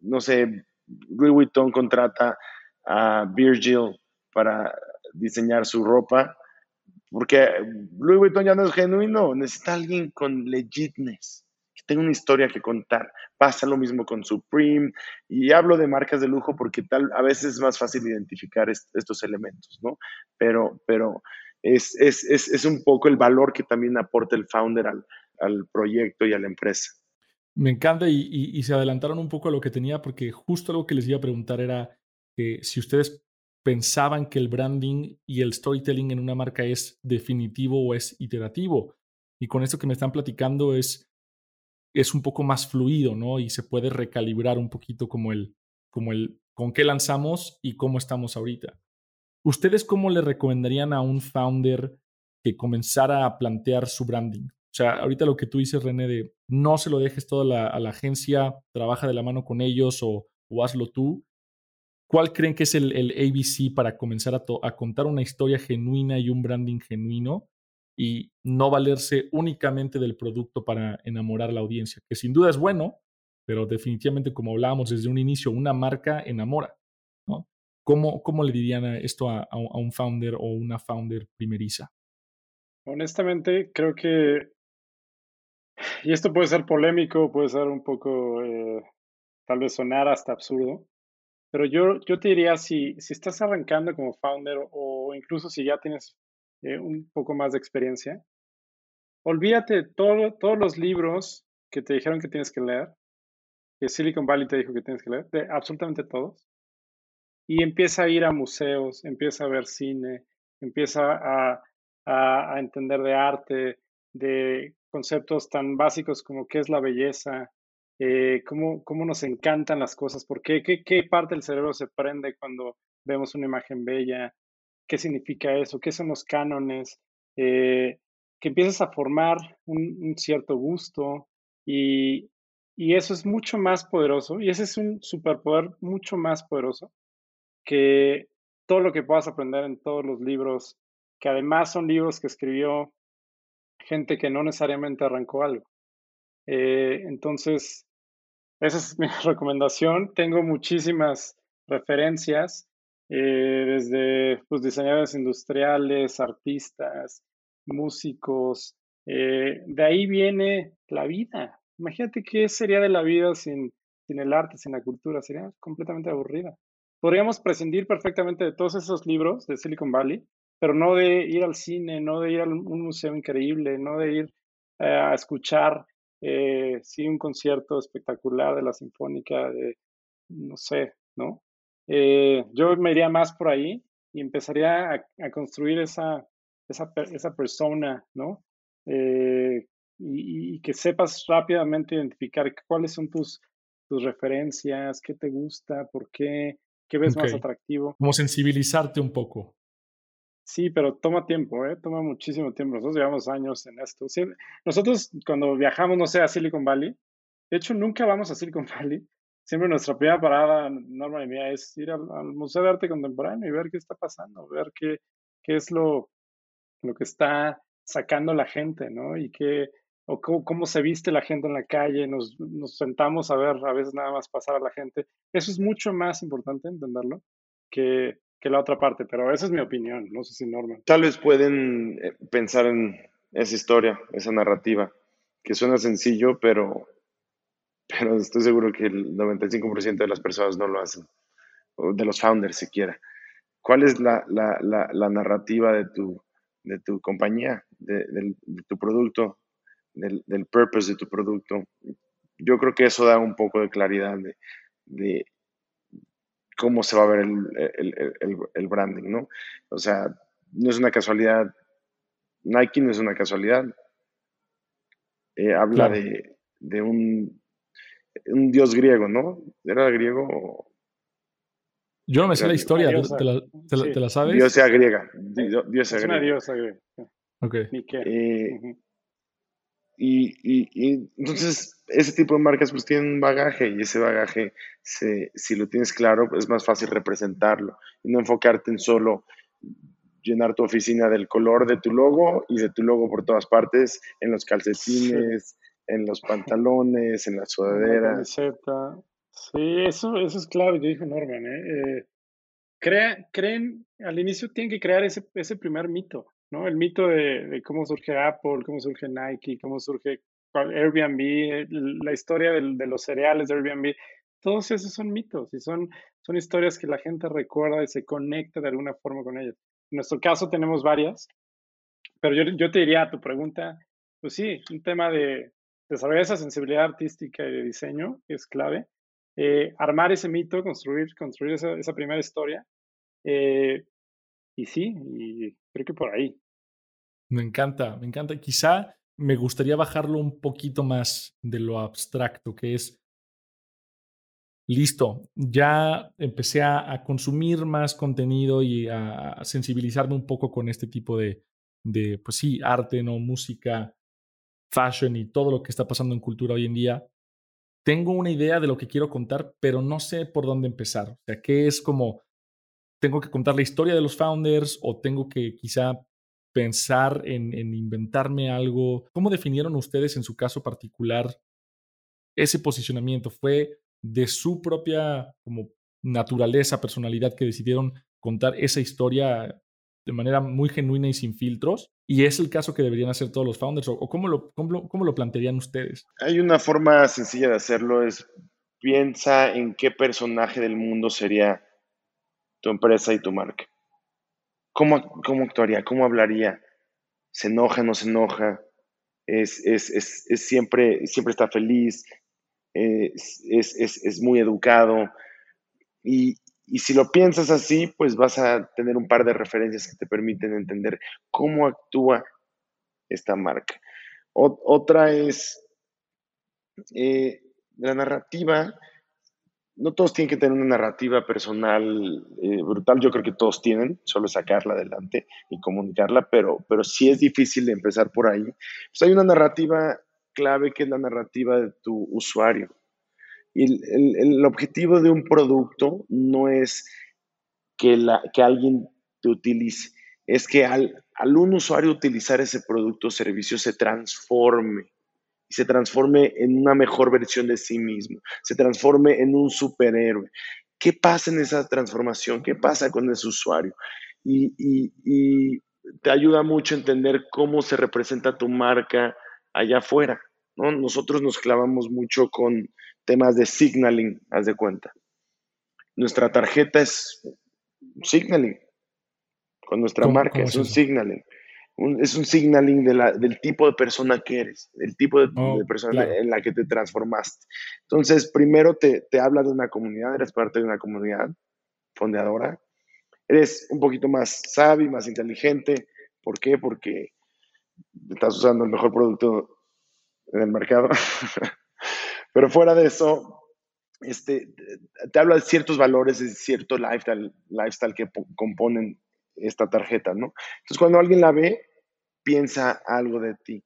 no sé, Louis Vuitton contrata a Virgil para diseñar su ropa, porque Louis Vuitton ya no es genuino, necesita alguien con legitness, que tenga una historia que contar. Pasa lo mismo con Supreme, y hablo de marcas de lujo porque tal, a veces es más fácil identificar estos elementos, ¿no? Pero, pero es, es, es, es, un poco el valor que también aporta el founder al, al proyecto y a la empresa. Me encanta y, se adelantaron un poco a lo que tenía porque justo algo que les iba a preguntar era que si ustedes pensaban que el branding y el storytelling en una marca es definitivo o es iterativo. Y con esto que me están platicando es, es un poco más fluido, ¿no? Y se puede recalibrar un poquito como el, como el con qué lanzamos y cómo estamos ahorita. ¿Ustedes cómo le recomendarían a un founder que comenzara a plantear su branding? O sea, ahorita lo que tú dices, René, de no se lo dejes todo a la, agencia, trabaja de la mano con ellos o, hazlo tú. ¿Cuál creen que es el, el ABC para comenzar a, a, contar una historia genuina y un branding genuino y no valerse únicamente del producto para enamorar a la audiencia? Que sin duda es bueno, pero definitivamente, como hablábamos desde un inicio, una marca enamora. ¿no? ¿Cómo, ¿Cómo le dirían esto a, a un founder o una founder primeriza? Honestamente, creo que, y esto puede ser polémico, puede ser un poco, eh, tal vez sonar hasta absurdo, pero yo, yo te diría, si, si estás arrancando como founder o incluso si ya tienes eh, un poco más de experiencia, olvídate todo, todos los libros que te dijeron que tienes que leer, que Silicon Valley te dijo que tienes que leer, de absolutamente todos, y empieza a ir a museos, empieza a ver cine, empieza a, a, entender de arte, de conceptos tan básicos como qué es la belleza, eh, cómo, cómo, nos encantan las cosas, por qué, qué, parte del cerebro se prende cuando vemos una imagen bella, qué significa eso, qué son los cánones, eh, que empiezas a formar un, cierto gusto y, eso es mucho más poderoso y ese es un superpoder mucho más poderoso que todo lo que puedas aprender en todos los libros, que además son libros que escribió gente que no necesariamente arrancó algo. Eh, entonces, esa es mi recomendación. Tengo muchísimas referencias eh, desde pues, diseñadores industriales, artistas, músicos. Eh, de ahí viene la vida. Imagínate qué sería de la vida sin, sin el arte, sin la cultura. Sería completamente aburrida. Podríamos prescindir perfectamente de todos esos libros de Silicon Valley, pero no de ir al cine, no de ir a un museo increíble, no de ir eh, a escuchar sí, un concierto espectacular de la Sinfónica, de, no sé, ¿no? Eh, yo me iría más por ahí y empezaría a, construir esa, esa, esa, persona, ¿no? Eh, y, que sepas rápidamente identificar cuáles son tus, tus referencias, qué te gusta, por qué, qué ves más atractivo. Como sensibilizarte un poco. Sí, pero toma tiempo, ¿eh? Toma muchísimo tiempo. Nosotros llevamos años en esto. nosotros cuando viajamos, no sé, a Silicon Valley, de hecho nunca vamos a Silicon Valley, siempre nuestra primera parada, Norma y mía, es ir al, Museo de Arte Contemporáneo y ver qué está pasando, ver qué, qué es lo, lo que está sacando la gente, ¿no? Y qué, o cómo, se viste la gente en la calle, nos, nos, sentamos a ver a veces nada más pasar a la gente. Eso es mucho más importante entenderlo que, que la otra parte, pero esa es mi opinión, no sé si Norma. Tal vez pueden eh, pensar en esa historia, esa narrativa, que suena sencillo, pero pero estoy seguro que el 95% de las personas no lo hacen, de los founders siquiera. ¿Cuál es la, la, la, narrativa de tu, de tu compañía, de, tu producto, del, del, purpose de tu producto? Yo creo que eso da un poco de claridad de, de cómo se va a ver el, el, el, branding, ¿no? O sea, no es una casualidad, Nike no es una casualidad. Eh, habla de, de, un un dios griego, ¿no? ¿Era griego? Yo no me sé la historia, ¿te, la, sabes? Diosa griega. Diosa es una diosa griega. Ok. Eh, y, y, entonces ese tipo de marcas pues tienen un bagaje y ese bagaje, si lo tienes claro, es más fácil representarlo y no enfocarte en solo llenar tu oficina del color de tu logo y de tu logo por todas partes, en los calcetines, en los pantalones, en la sudadera. Sí, eso, eso es claro, yo dije Norman. ¿eh? eh crea, creen, al inicio tienen que crear ese, ese primer mito, ¿no? El mito de, cómo surge Apple, cómo surge Nike, cómo surge Airbnb, la historia de los cereales de Airbnb. Todos esos son mitos y son, son historias que la gente recuerda y se conecta de alguna forma con ellas. En nuestro caso tenemos varias, pero yo, yo te diría a tu pregunta, pues sí, un tema de, desarrollar esa sensibilidad artística y de diseño es clave. Eh, armar ese mito, construir, construir esa, esa primera historia. Eh, y sí, y creo que por ahí. Me encanta, me encanta. Quizá me gustaría bajarlo un poquito más de lo abstracto, que es, listo, ya empecé a, consumir más contenido y a, sensibilizarme un poco con este tipo de, de, pues sí, arte, ¿no? Música, fashion y todo lo que está pasando en cultura hoy en día, tengo una idea de lo que quiero contar, pero no sé por dónde empezar. O sea, ¿qué es como, tengo que contar la historia de los founders o tengo que quizá pensar en, inventarme algo? ¿Cómo definieron ustedes en su caso particular ese posicionamiento? ¿Fue de su propia como naturaleza, personalidad que decidieron contar esa historia de manera muy genuina y sin filtros? ¿Y es el caso que deberían hacer todos los founders? ¿O cómo lo, cómo, lo plantearían ustedes? Hay una forma sencilla de hacerlo, es piensa en qué personaje del mundo sería tu empresa y tu marca. ¿Cómo, cómo actuaría? ¿Cómo hablaría? ¿Se enoja? ¿No se enoja? ¿Es, es, es, es siempre, siempre está feliz? ¿Es, muy educado? Y, y si lo piensas así, pues vas a tener un par de referencias que te permiten entender cómo actúa esta marca. otra es eh, la narrativa. No todos tienen que tener una narrativa personal eh, brutal, yo creo que todos tienen, solo sacarla adelante y comunicarla, pero, pero sí es difícil empezar por ahí. Pues hay una narrativa clave que es la narrativa de tu usuario. Y el, objetivo de un producto no es que, la, que alguien te utilice, es que al, al un usuario utilizar ese producto o servicio se transforme y se transforme en una mejor versión de sí mismo, se transforme en un superhéroe. ¿Qué pasa en esa transformación? ¿Qué pasa con ese usuario? Y, y te ayuda mucho a entender cómo se representa tu marca allá afuera. ¿no? Nosotros nos clavamos mucho con temas de signaling, haz de cuenta. Nuestra tarjeta es signaling, con nuestra marca, es, un signaling. Es un signaling del tipo de persona que eres, el tipo de, oh, persona en la que te transformaste. Entonces, primero te, te habla de una comunidad, eres parte de una comunidad fondeadora, eres un poquito más sabio, más inteligente. ¿Por qué? Porque estás usando el mejor producto en el mercado. Pero fuera de eso, este, te habla de ciertos valores, de cierto lifestyle, lifestyle que componen esta tarjeta, ¿no? Entonces, cuando alguien la ve, piensa algo de ti.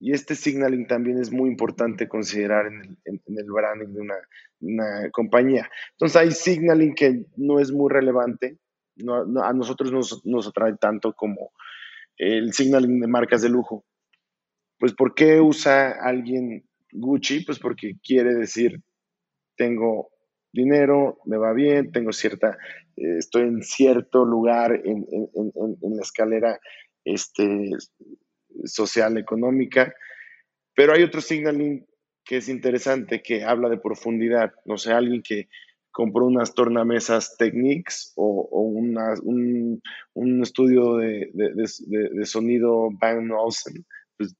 Y este signaling también es muy importante considerar en el, branding de una, compañía. Entonces hay signaling que no es muy relevante, a nosotros nos, nos atrae tanto como el signaling de marcas de lujo. Pues ¿por qué usa alguien Gucci? Pues porque quiere decir, tengo dinero, me va bien, tengo cierta, eh, estoy en cierto lugar en, la escalera este, social, económica, pero hay otro signaling que es interesante, que habla de profundidad, no sé, alguien que compró unas tornamesas Technics o, un, estudio de, de, sonido Van Olsen, pues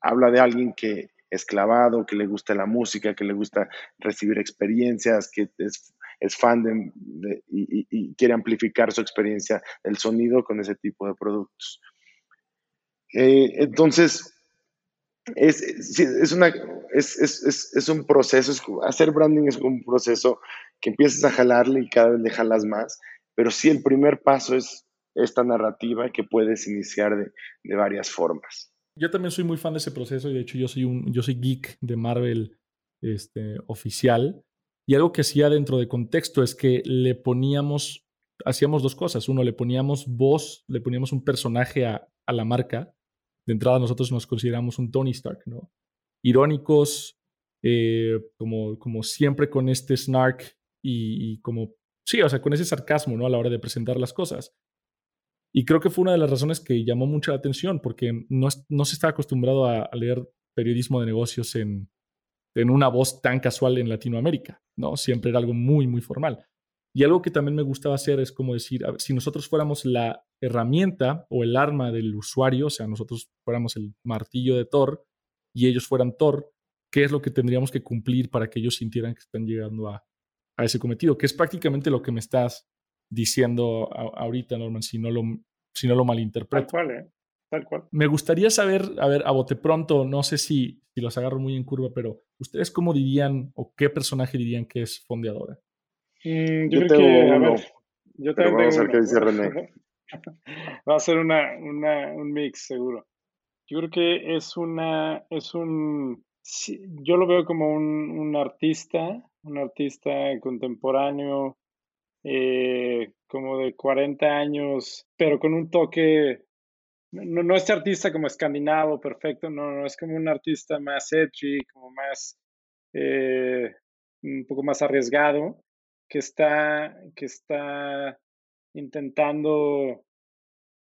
habla de alguien que es clavado, que le gusta la música, que le gusta recibir experiencias, que es, fan de, y, quiere amplificar su experiencia del sonido con ese tipo de productos. Eh, entonces, es, es, es, un proceso, hacer branding es un proceso que empiezas a jalarle y cada vez le jalas más, pero sí el primer paso es esta narrativa que puedes iniciar de, de varias formas yo también soy muy fan de ese proceso y de hecho yo soy un yo soy geek de Marvel este, oficial. Y algo que hacía dentro de contexto es que le poníamos, hacíamos dos cosas. Uno, le poníamos voz, le poníamos un personaje a, a la marca. De entrada nosotros nos consideramos un Tony Stark, ¿no? Irónicos, eh, como, como siempre con este snark y, como, sí, o sea, con ese sarcasmo, ¿no? A la hora de presentar las cosas. Y creo que fue una de las razones que llamó mucha atención, porque no, no se está acostumbrado a, leer periodismo de negocios en, en una voz tan casual en Latinoamérica, ¿no? Siempre era algo muy, muy formal. Y algo que también me gustaba hacer es como decir, si nosotros fuéramos la herramienta o el arma del usuario, o sea, nosotros fuéramos el martillo de Thor y ellos fueran Thor, ¿qué es lo que tendríamos que cumplir para que ellos sintieran que están llegando a, a ese cometido? Que es prácticamente lo que me estás diciendo ahorita, Norman, si no lo, si no lo malinterpreto. Tal cual, ¿eh? Tal cual. Me gustaría saber, a ver, a bote pronto, no sé si, si los agarro muy en curva, pero ¿ustedes cómo dirían o qué personaje dirían que es fondeadora? Mm, yo, creo que, a ver, yo también vamos a ver qué dice René. Va a ser una, una, un mix, seguro. Yo creo que es una, es un, yo lo veo como un, un artista, un artista contemporáneo, eh, como de 40 años, pero con un toque, no, no este artista como escandinavo, perfecto, no, no, es como un artista más edgy, como más eh, un poco más arriesgado, que está, que está intentando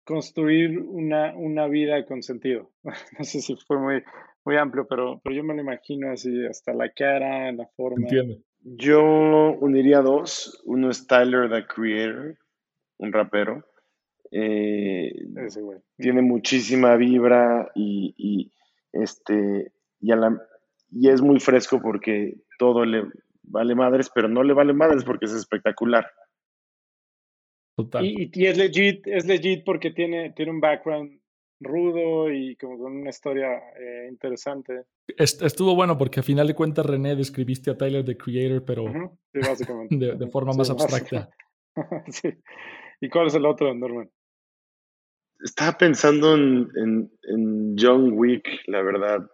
construir una, una vida con sentido. No sé si fue muy, muy amplio, pero, pero yo me lo imagino así, hasta la cara, la forma. Entiendo. Yo uniría dos. Uno es Tyler, the Creator, un rapero. Eh, Ese güey. tiene muchísima vibra y, y, este y, a la- y es muy fresco porque todo le vale madres, pero no le vale madres porque es espectacular. Total. Y, es legit, es legit porque tiene, tiene un background rudo y como con una historia eh, interesante. Est- Estuvo bueno porque a final de cuentas, René, describiste a Tyler, the Creator, pero Ujú, Sí, básicamente. de, forma sí, más abstracta. Sí. ¿Y cuál es el otro, Norman? Estaba pensando en, en- en John Wick, la verdad,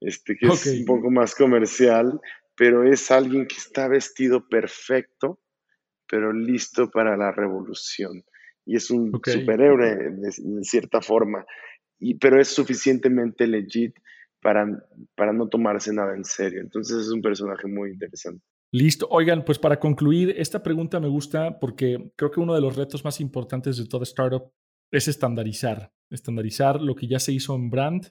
este, que es un poco más comercial, pero es alguien que está vestido perfecto, pero listo para la revolución. Y es un superhéroe de, de cierta forma, y, pero es suficientemente legit para, para no tomarse nada en serio. Entonces es un personaje muy interesante. Listo. Oigan, pues para concluir, esta pregunta me gusta porque creo que uno de los retos más importantes de toda startup es estandarizar. Estandarizar lo que ya se hizo en brand,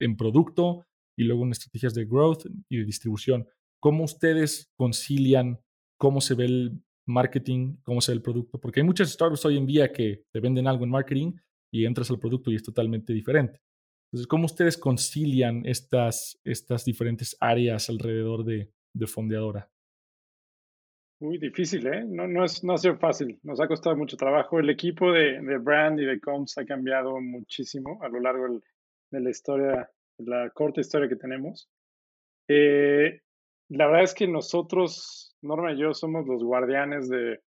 en producto y luego en estrategias de growth y de distribución. ¿Cómo ustedes concilian cómo se ve el marketing, cómo se ve el producto? Porque hay muchas startups hoy en día que te venden algo en marketing y entras al producto y es totalmente diferente. Entonces, ¿cómo ustedes concilian estas, estas diferentes áreas alrededor de, de Fondeadora? Muy difícil, ¿eh? No, no, es, no ha sido fácil. Nos ha costado mucho trabajo. El equipo de, de brand y de comms ha cambiado muchísimo a lo largo de la historia, de la corta historia que tenemos. Eh, la verdad es que nosotros, Norma y yo, somos los guardianes de,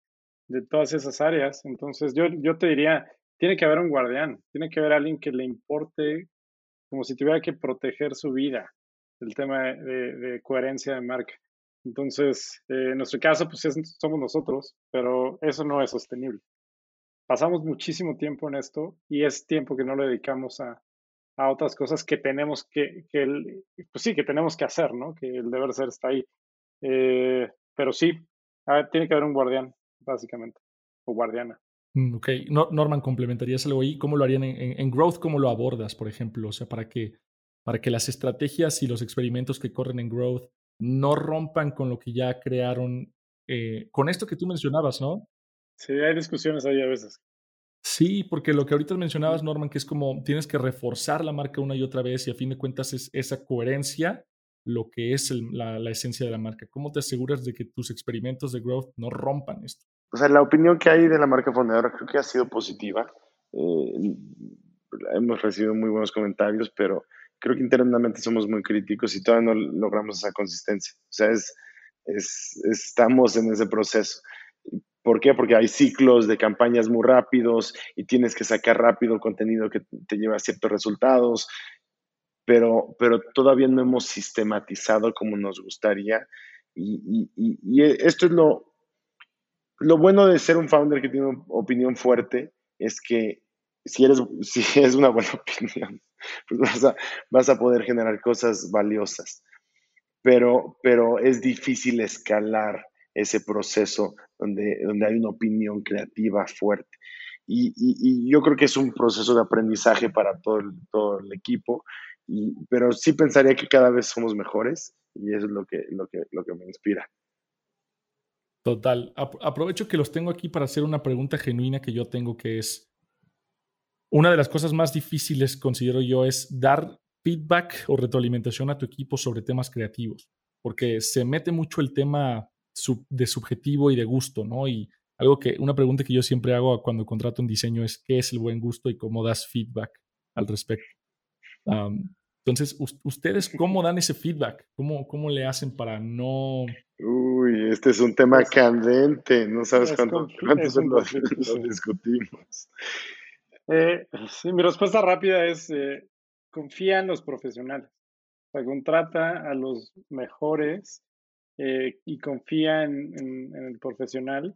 de todas esas áreas. Entonces, yo, yo te diría, tiene que haber un guardián, tiene que haber alguien que le importe como si tuviera que proteger su vida, el tema de- de coherencia de marca. Entonces, eh, en nuestro caso, pues es- somos nosotros, pero eso no es sostenible. Pasamos muchísimo tiempo en esto y es tiempo que no le dedicamos a, a otras cosas que tenemos que, que pues sí, que tenemos que hacer, ¿no? Que el deber ser está ahí. Eh, pero sí, ver, tiene que haber un guardián, básicamente, o guardiana. Mm, Ok, No- Norman, complementarías algo ahí. ¿Cómo lo harían en, en- en Growth? ¿Cómo lo abordas, por ejemplo? O sea, para que, para que las estrategias y los experimentos que corren en Growth no rompan con lo que ya crearon, eh, con esto que tú mencionabas, ¿no? Sí, hay discusiones ahí a veces. Sí, porque lo que ahorita mencionabas, Norman, que es como tienes que reforzar la marca una y otra vez y a fin de cuentas es esa coherencia lo que es el- la, la esencia de la marca. ¿Cómo te aseguras de que tus experimentos de growth no rompan esto? O sea, la opinión que hay de la marca fundadora creo que ha sido positiva. Eh, hemos recibido muy buenos comentarios, pero creo que internamente somos muy críticos y todavía no logramos esa consistencia. O sea, es, es, estamos en ese proceso. ¿Por qué? Porque hay ciclos de campañas muy rápidos y tienes que sacar rápido contenido que te lleva a ciertos resultados, pero, pero todavía no hemos sistematizado como nos gustaría. Y, y, y, esto es lo, lo bueno de ser un founder que tiene una opinión fuerte, es que si eres, si es una buena opinión, pues vas a, vas a poder generar cosas valiosas. Pero, pero es difícil escalar ese proceso donde, donde hay una opinión creativa fuerte. Y, y, y, yo creo que es un proceso de aprendizaje para todo el, todo el equipo, y, pero sí pensaría que cada vez somos mejores y eso es lo que, lo que, lo que me inspira. Total. Aprovecho que los tengo aquí para hacer una pregunta genuina que yo tengo, que es, una de las cosas más difíciles, considero yo, es dar feedback o retroalimentación a tu equipo sobre temas creativos, porque se mete mucho el tema de subjetivo y de gusto, ¿no? Y algo que, una pregunta que yo siempre hago cuando contrato un diseño es, ¿qué es el buen gusto y cómo das feedback al respecto? Um, entonces, ¿ustedes cómo dan ese feedback? ¿Cómo, ¿Cómo le hacen para no Uy, este es un tema es, candente, no sabes cuánto, cuánto lo, lo, discutimos. Eh, sí, mi respuesta rápida es, eh, confía en los profesionales. O sea, contrata a los mejores eh, y confía en, el profesional.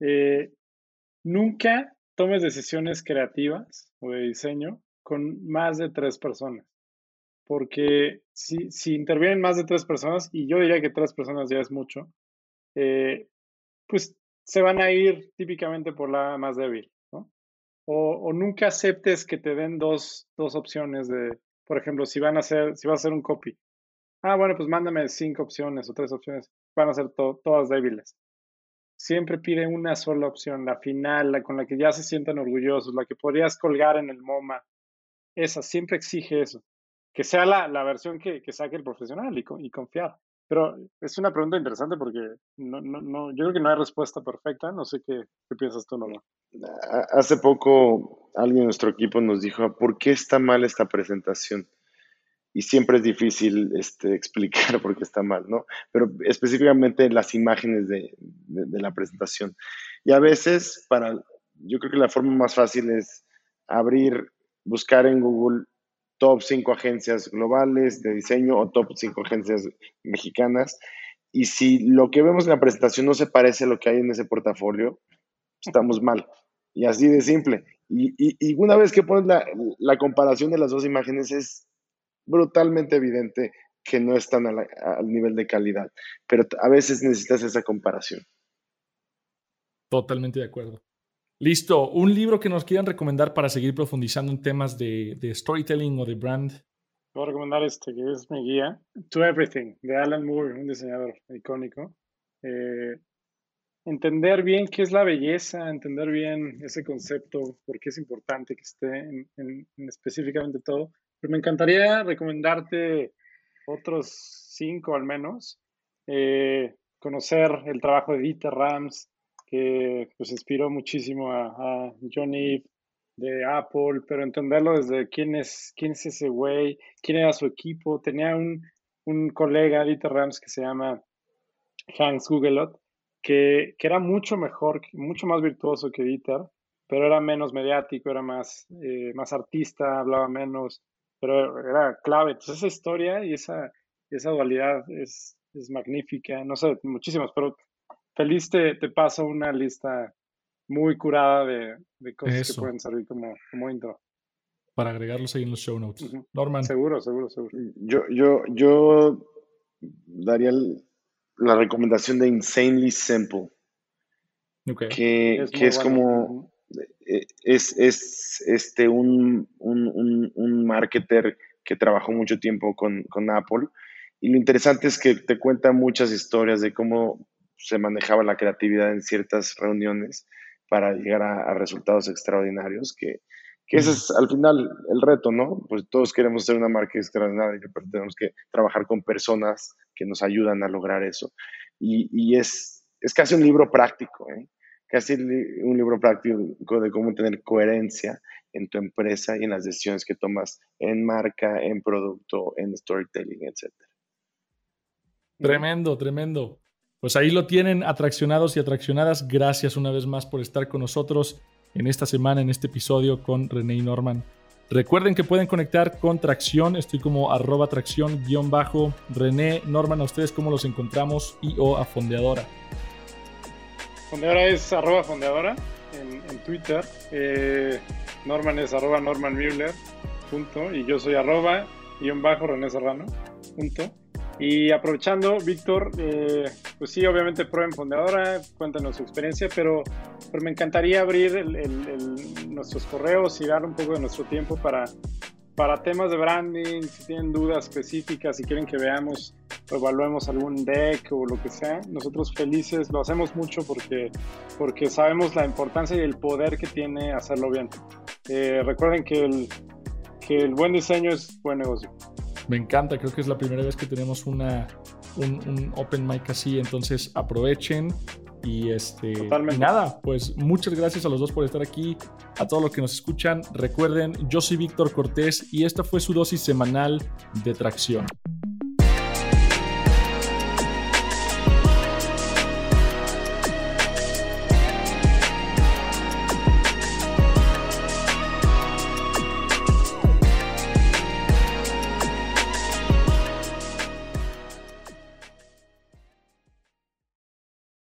Eh, nunca tomes decisiones creativas o de diseño con más de tres personas. porque si, si intervienen más de tres personas, y yo diría que tres personas ya es mucho, eh, pues se van a ir típicamente por la más débil, ¿no? O, nunca aceptes que te den dos, dos, opciones de, por ejemplo, si van a hacer, si va a hacer un copy. Ah, bueno, pues mándame cinco opciones o tres opciones. Van a ser todas débiles. Siempre pide una sola opción, la final, la con la que ya se sientan orgullosos, la que podrías colgar en el MoMA. Esa, siempre exige eso. Que sea la, la versión que, que, saque el profesional y, y confiar. Pero es una pregunta interesante porque no, no, no, yo creo que no hay respuesta perfecta. No sé qué, qué piensas tú, Norma. Hace poco alguien de nuestro equipo nos dijo, ¿por qué está mal esta presentación? Y siempre es difícil este, explicar por qué está mal, ¿no? Pero específicamente las imágenes de, de la presentación. Y a veces, para, yo creo que la forma más fácil es abrir, buscar en Google top 5 agencias globales de diseño o top 5 agencias mexicanas. Y si lo que vemos en la presentación no se parece a lo que hay en ese portafolio, estamos mal. Y así de simple. Y, una vez que pones la, comparación de las dos imágenes, es brutalmente evidente que no están al nivel de calidad. Pero a veces necesitas esa comparación. Totalmente de acuerdo. Listo, un libro que nos quieran recomendar para seguir profundizando en temas de, storytelling o de brand. Voy a recomendar este, que es mi guía, To Everything, de Alan Moore, un diseñador icónico. Eh, entender bien qué es la belleza, entender bien ese concepto, por qué es importante que esté en, específicamente todo. Pero me encantaría recomendarte otros cinco al menos. Eh, conocer el trabajo de Dieter Rams, que pues inspiró muchísimo a, Johnny de Apple, pero entenderlo desde quién es, quién es ese güey, quién era su equipo. Tenía un, un colega, Dieter Rams, que se llama Hans Gugelot, que, que, era mucho mejor, mucho más virtuoso que Dieter, pero era menos mediático, era más, eh, más artista, hablaba menos, pero era clave. Entonces esa historia y esa, esa dualidad es, es magnífica. No sé, muchísimas, pero feliz te, te paso una lista muy curada de, de cosas que pueden servir como, como, intro. Para agregarlos ahí en los show notes. Norman. Seguro, seguro, seguro. Yo, yo, yo daría la recomendación de Insanely Simple. Que es, que es como. Eh, es, es este un, un, un, un, marketer que trabajó mucho tiempo con, con Apple. Y lo interesante es que te cuenta muchas historias de cómo se manejaba la creatividad en ciertas reuniones para llegar a, resultados extraordinarios, que, que, ese es al final el reto, ¿no? Pues todos queremos ser una marca extraordinaria, pero tenemos que trabajar con personas que nos ayudan a lograr eso. Y, y es, es casi un libro práctico, ¿eh? Casi un libro práctico de cómo tener coherencia en tu empresa y en las decisiones que tomas en marca, en producto, en storytelling, etc. Tremendo, tremendo. Pues ahí lo tienen, atraccionados y atraccionadas. Gracias una vez más por estar con nosotros en esta semana, en este episodio con René y Norman. Recuerden que pueden conectar con Tracción, estoy como arroba tracción guion bajo. René, Norman, a ustedes cómo los encontramos y o a Fondeadora. Fondeadora es arroba fondeadora en, Twitter. Eh, Norman es arroba Norman Müller, punto. Y yo soy arroba guion bajo René Serrano, punto. Y aprovechando, Víctor, eh, pues sí, obviamente prueben Fondeadora, cuéntanos su experiencia, pero, pero me encantaría abrir nuestros correos y dar un poco de nuestro tiempo para, para temas de branding, si tienen dudas específicas, si quieren que veamos o evaluemos algún deck o lo que sea, nosotros felices, lo hacemos mucho porque, porque sabemos la importancia y el poder que tiene hacerlo bien. Eh, recuerden que el, que el buen diseño es buen negocio. Me encanta, creo que es la primera vez que tenemos una, un, open mic así, entonces aprovechen. Y este nada, pues muchas gracias a los dos por estar aquí, a todos los que nos escuchan. Recuerden, yo soy Víctor Cortés y esta fue su dosis semanal de tracción.